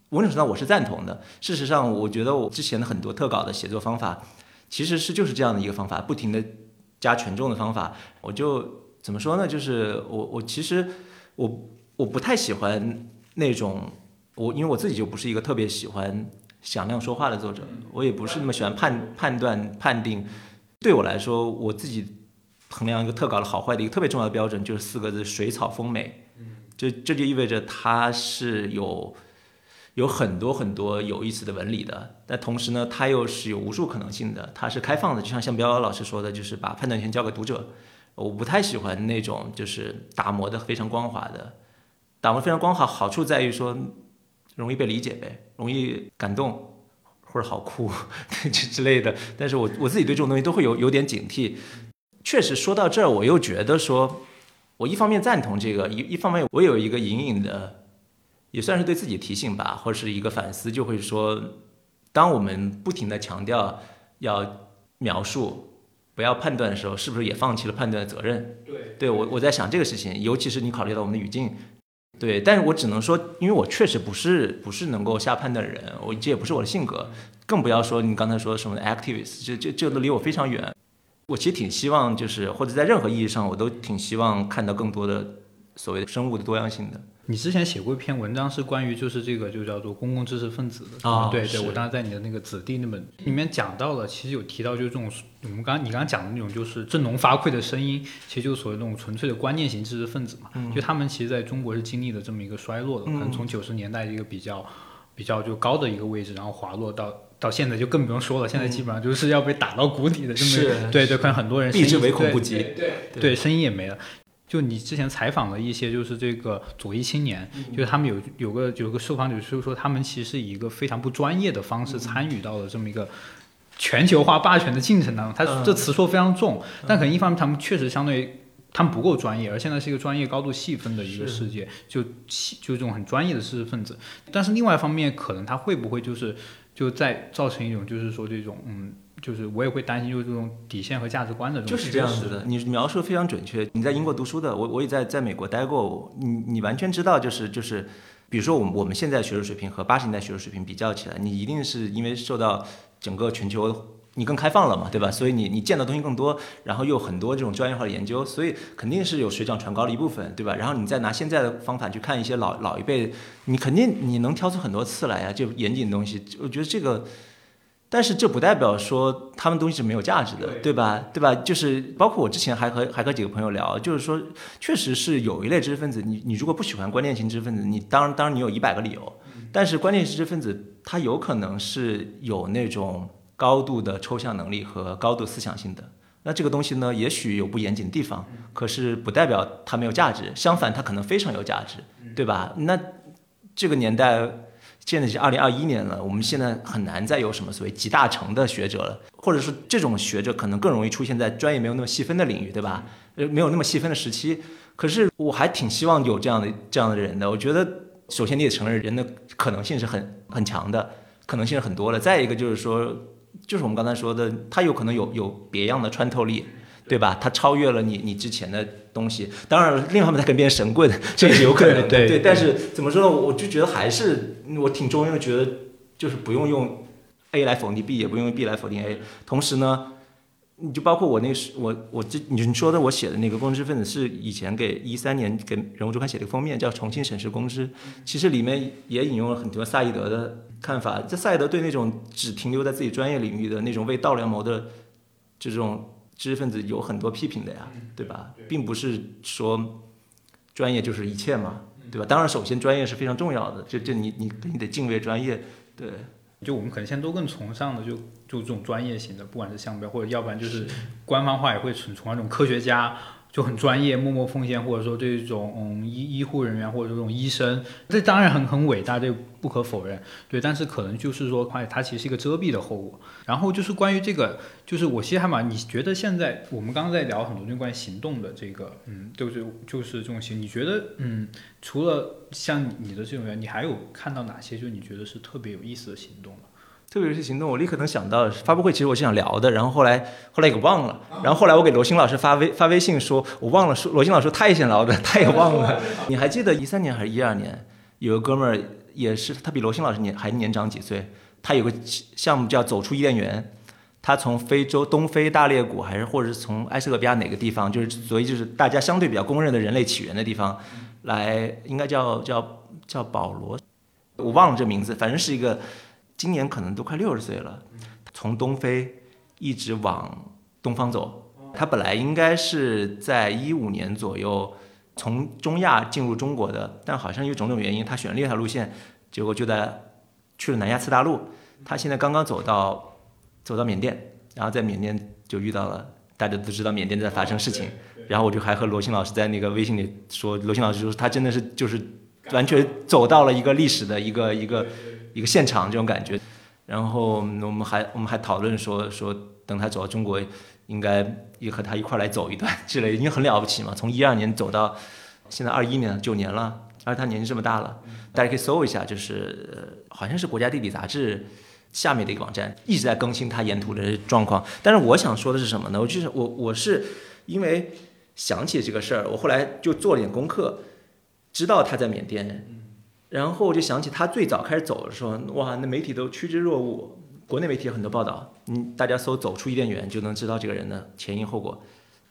[SPEAKER 1] 某种程度上我是赞同的。事实上，我觉得我之前的很多特稿的写作方法，其实是就是这样的一个方法，不停的。加权重的方法，我就怎么说呢？就是我我其实我我不太喜欢那种我，因为我自己就不是一个特别喜欢响亮说话的作者，我也不是那么喜欢判判断判定。对我来说，我自己衡量一个特稿的好坏的一个特别重要的标准就是四个字：水草丰美。这这就意味着它是有。有很多很多有意思的纹理的，但同时呢，它又是有无数可能性的，它是开放的，就像像彪老师说的，就是把判断权交给读者。我不太喜欢那种就是打磨的非常光滑的，打磨非常光滑，好处在于说容易被理解呗，容易感动或者好哭之之类的。但是我我自己对这种东西都会有有点警惕。确实说到这儿，我又觉得说，我一方面赞同这个，一一方面我有一个隐隐的。也算是对自己提醒吧，或者是一个反思，就会说，当我们不停的强调要描述，不要判断的时候，是不是也放弃了判断的责任？
[SPEAKER 2] 对，
[SPEAKER 1] 对我我在想这个事情，尤其是你考虑到我们的语境，对，但是我只能说，因为我确实不是不是能够下判断的人，我这也不是我的性格，更不要说你刚才说什么 activist，这这这都离我非常远。我其实挺希望，就是或者在任何意义上，我都挺希望看到更多的所谓的生物的多样性的。
[SPEAKER 2] 你之前写过一篇文章，是关于就是这个就叫做公共知识分子的啊，对对，我当时在你的那个子弟那本里面讲到了，其实有提到就是这种我们刚你刚刚讲的那种就是振聋发聩的声音，其实就是所谓那种纯粹的观念型知识分子嘛，就他们其实在中国是经历了这么一个衰落的，可能从九十年代一个比较比较就高的一个位置，然后滑落到到现在就更不用说了，现在基本上就是要被打到谷底的这么对对，可能很多人
[SPEAKER 1] 避之唯恐不及，
[SPEAKER 2] 对对，声音也没了。就你之前采访了一些，就是这个左翼青年，就是他们有有个有个受访者，就是说他们其实以一个非常不专业的方式参与到了这么一个全球化霸权的进程当中。他这词说非常重，但可能一方面他们确实相对于他们不够专业，而现在是一个专业高度细分的一个世界，就就这种很专业的知识分子。但是另外一方面，可能他会不会就是就在造成一种就是说这种嗯。就是我也会担心，就是这种底线和价值观的这
[SPEAKER 1] 种。就是这样子的，你描述的非常准确。你在英国读书的，我我也在在美国待过，你你完全知道，就是就是，比如说我们我们现在学术水平和八十年代学术水平比较起来，你一定是因为受到整个全球你更开放了嘛，对吧？所以你你见的东西更多，然后又有很多这种专业化的研究，所以肯定是有水涨船高的一部分，对吧？然后你再拿现在的方法去看一些老老一辈，你肯定你能挑出很多刺来呀，就严谨的东西。我觉得这个，但是这不代表说他们东西是没有价值的，对吧？对吧？就是包括我之前还和还和几个朋友聊，就是说，确实是有一类知识分子，你你如果不喜欢观念型知识分子，你当然当然你有一百个理由，但是观念型知识分子他有可能是有那种。高度的抽象能力和高度思想性的，那这个东西呢，也许有不严谨的地方，可是不代表它没有价值，相反，它可能非常有价值，对吧？那这个年代，现在是二零二一年了，我们现在很难再有什么所谓集大成的学者了，或者说这种学者可能更容易出现在专业没有那么细分的领域，对吧？呃，没有那么细分的时期。可是我还挺希望有这样的这样的人的。我觉得，首先你得承认人的可能性是很很强的，可能性是很多的。再一个就是说。就是我们刚才说的，他有可能有有别样的穿透力，对吧？他超越了你你之前的东西。当然，另一方面它跟别人神棍，这也是有可能的。对，但是怎么说呢？我就觉得还是我挺中庸的，觉得就是不用用 A 来否定 B，也不用用 B 来否定 A。同时呢。你就包括我那时，我我这你说的我写的那个公知分子是以前给一三年给人物周刊写的封面，叫重新审视公知。其实里面也引用了很多萨义德的看法。这萨义德对那种只停留在自己专业领域的那种为道良谋的这种知识分子有很多批评的呀，对吧？并不是说专业就是一切嘛，对吧？当然，首先专业是非常重要的，这这你你你得敬畏专业，对。
[SPEAKER 2] 就我们可能现在都更崇尚的，就就这种专业型的，不管是项标或者要不然就是官方化也会崇崇尚这种科学家。就很专业，默默奉献，或者说这种嗯医医护人员或者这种医生，这当然很很伟大，这不可否认。对，但是可能就是说，它其实是一个遮蔽的后果。然后就是关于这个，就是我西汉嘛，你觉得现在我们刚刚在聊很多就关于行动的这个，嗯，就是就是这种行，你觉得嗯，除了像你的这种人，你还有看到哪些就你觉得是特别有意思的行动吗？
[SPEAKER 1] 特别有些行动，我立刻能想到发布会，其实我是想聊的，然后后来后来给忘了，然后后来我给罗新老师发微发微信说，我忘了说，罗新老师说他也想聊的，他也忘了。你还记得一三年还是一二年，有个哥们儿也是，他比罗新老师年还年长几岁，他有个项目叫走出伊甸园，他从非洲东非大裂谷还是或者是从埃塞俄比亚哪个地方，就是所以就是大家相对比较公认的人类起源的地方，来应该叫叫叫保罗，我忘了这名字，反正是一个。今年可能都快六十岁了，从东非一直往东方走。他本来应该是在一五年左右从中亚进入中国的，但好像因为种种原因，他选了另一条路线，结果就在去了南亚次大陆。他现在刚刚走到走到缅甸，然后在缅甸就遇到了大家都知道缅甸在发生事情。然后我就还和罗新老师在那个微信里说，罗新老师说他真的是就是完全走到了一个历史的一个一个。一个现场这种感觉，然后我们还我们还讨论说说等他走到中国，应该也和他一块来走一段之类，已经很了不起嘛。从一二年走到现在二一年九年了，而他年纪这么大了，大家可以搜一下，就是好像是国家地理杂志下面的一个网站一直在更新他沿途的状况。但是我想说的是什么呢？我就是我我是因为想起这个事儿，我后来就做了点功课，知道他在缅甸。然后我就想起他最早开始走的时候，哇，那媒体都趋之若鹜，国内媒体有很多报道，嗯，大家搜“走出伊甸园”就能知道这个人的前因后果。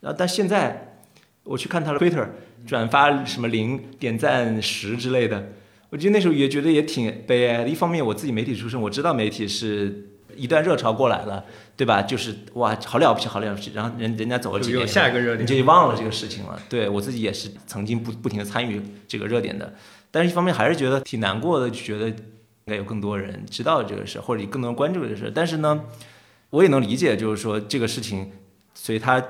[SPEAKER 1] 然后，但现在我去看他的 Twitter，转发什么零点赞十之类的，我觉得那时候也觉得也挺悲哀的。一方面我自己媒体出身，我知道媒体是一段热潮过来了，对吧？就是哇，好了不起，好了不起，然后人人家走了几年，
[SPEAKER 2] 下一个热点，
[SPEAKER 1] 你就忘了这个事情了。对我自己也是曾经不不停的参与这个热点的。但是一方面还是觉得挺难过的，就觉得应该有更多人知道这个事，或者更多人关注这个事。但是呢，我也能理解，就是说这个事情随他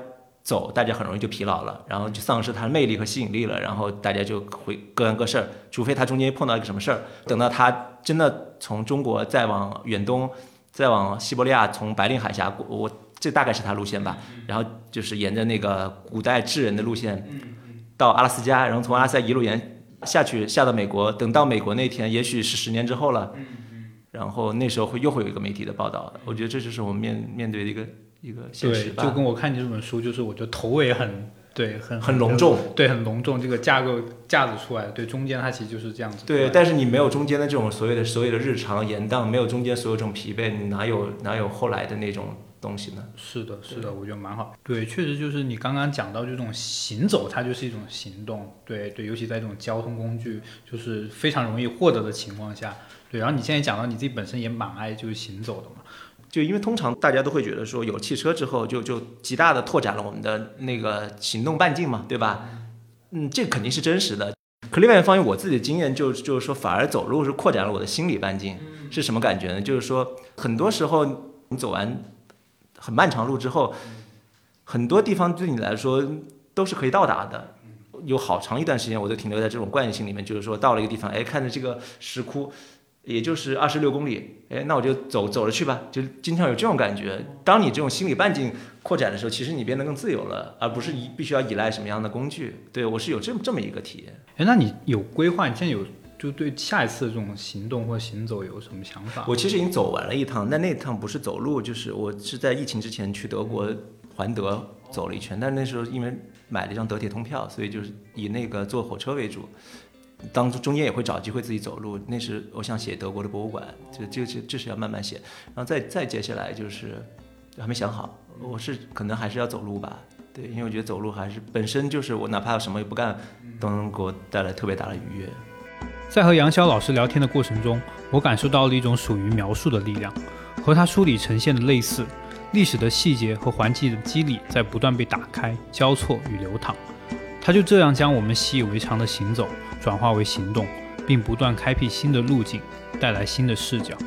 [SPEAKER 1] 走，大家很容易就疲劳了，然后就丧失他的魅力和吸引力了，然后大家就会各干各事儿。除非他中间碰到一个什么事儿，等到他真的从中国再往远东，再往西伯利亚，从白令海峡过，我这大概是他路线吧。然后就是沿着那个古代智人的路线到阿拉斯加，然后从阿拉斯加一路沿。下去下到美国，等到美国那天，也许是十年之后了。然后那时候会又会有一个媒体的报道，我觉得这就是我们面面对的一个一个现实
[SPEAKER 2] 吧。就跟我看你这本书，就是我觉得头尾很对，很
[SPEAKER 1] 很隆重，
[SPEAKER 2] 对，很隆重。这个架构架子出来，对，中间它其实就是这样子。
[SPEAKER 1] 对，但是你没有中间的这种所谓的所谓的日常延宕，没有中间所有这种疲惫，你哪有哪有后来的那种东西呢？
[SPEAKER 2] 是的，是的，我觉得蛮好。对，确实就是你刚刚讲到这种行走，它就是一种行动。对对，尤其在这种交通工具就是非常容易获得的情况下，对。然后你现在讲到你自己本身也蛮爱就是行走的嘛。
[SPEAKER 1] 就因为通常大家都会觉得说有汽车之后就就极大的拓展了我们的那个行动半径嘛，对吧？嗯，这肯定是真实的。可另外一方面，我自己的经验就就是说，反而走路是扩展了我的心理半径。是什么感觉呢？就是说，很多时候你走完很漫长路之后，很多地方对你来说都是可以到达的。有好长一段时间，我都停留在这种惯性里面，就是说到了一个地方，哎，看着这个石窟。也就是二十六公里，哎，那我就走走着去吧，就经常有这种感觉。当你这种心理半径扩展的时候，其实你变得更自由了，而不是依必须要依赖什么样的工具。对我是有这么这么一个体验。
[SPEAKER 2] 哎，那你有规划？你现在有就对下一次这种行动或行走有什么想法？
[SPEAKER 1] 我其实已经走完了一趟，但那趟不是走路，就是我是在疫情之前去德国环德走了一圈，但那时候因为买了一张德铁通票，所以就是以那个坐火车为主。当中间也会找机会自己走路，那是我想写德国的博物馆，就就就这是要慢慢写，然后再再接下来就是还没想好，我是可能还是要走路吧，对，因为我觉得走路还是本身就是我哪怕什么也不干，都能给我带来特别大的愉悦。
[SPEAKER 2] 在和杨潇老师聊天的过程中，我感受到了一种属于描述的力量，和他书里呈现的类似，历史的细节和环境的机理在不断被打开、交错与流淌。他就这样将我们习以为常的行走转化为行动，并不断开辟新的路径，带来新的视角，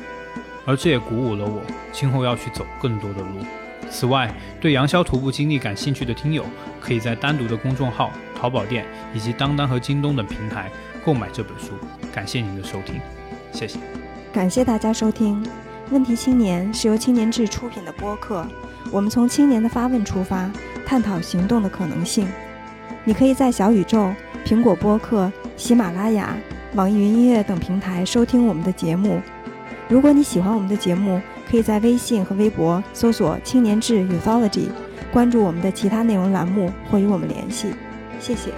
[SPEAKER 2] 而这也鼓舞了我今后要去走更多的路。此外，对杨潇徒步经历感兴趣的听友，可以在单独的公众号、淘宝店以及当当和京东等平台购买这本书。感谢您的收听，谢谢。
[SPEAKER 3] 感谢大家收听《问题青年》是由青年志出品的播客，我们从青年的发问出发，探讨行动的可能性。你可以在小宇宙、苹果播客、喜马拉雅、网易云音乐等平台收听我们的节目。如果你喜欢我们的节目，可以在微信和微博搜索“青年志 Uthology”，关注我们的其他内容栏目或与我们联系。谢谢。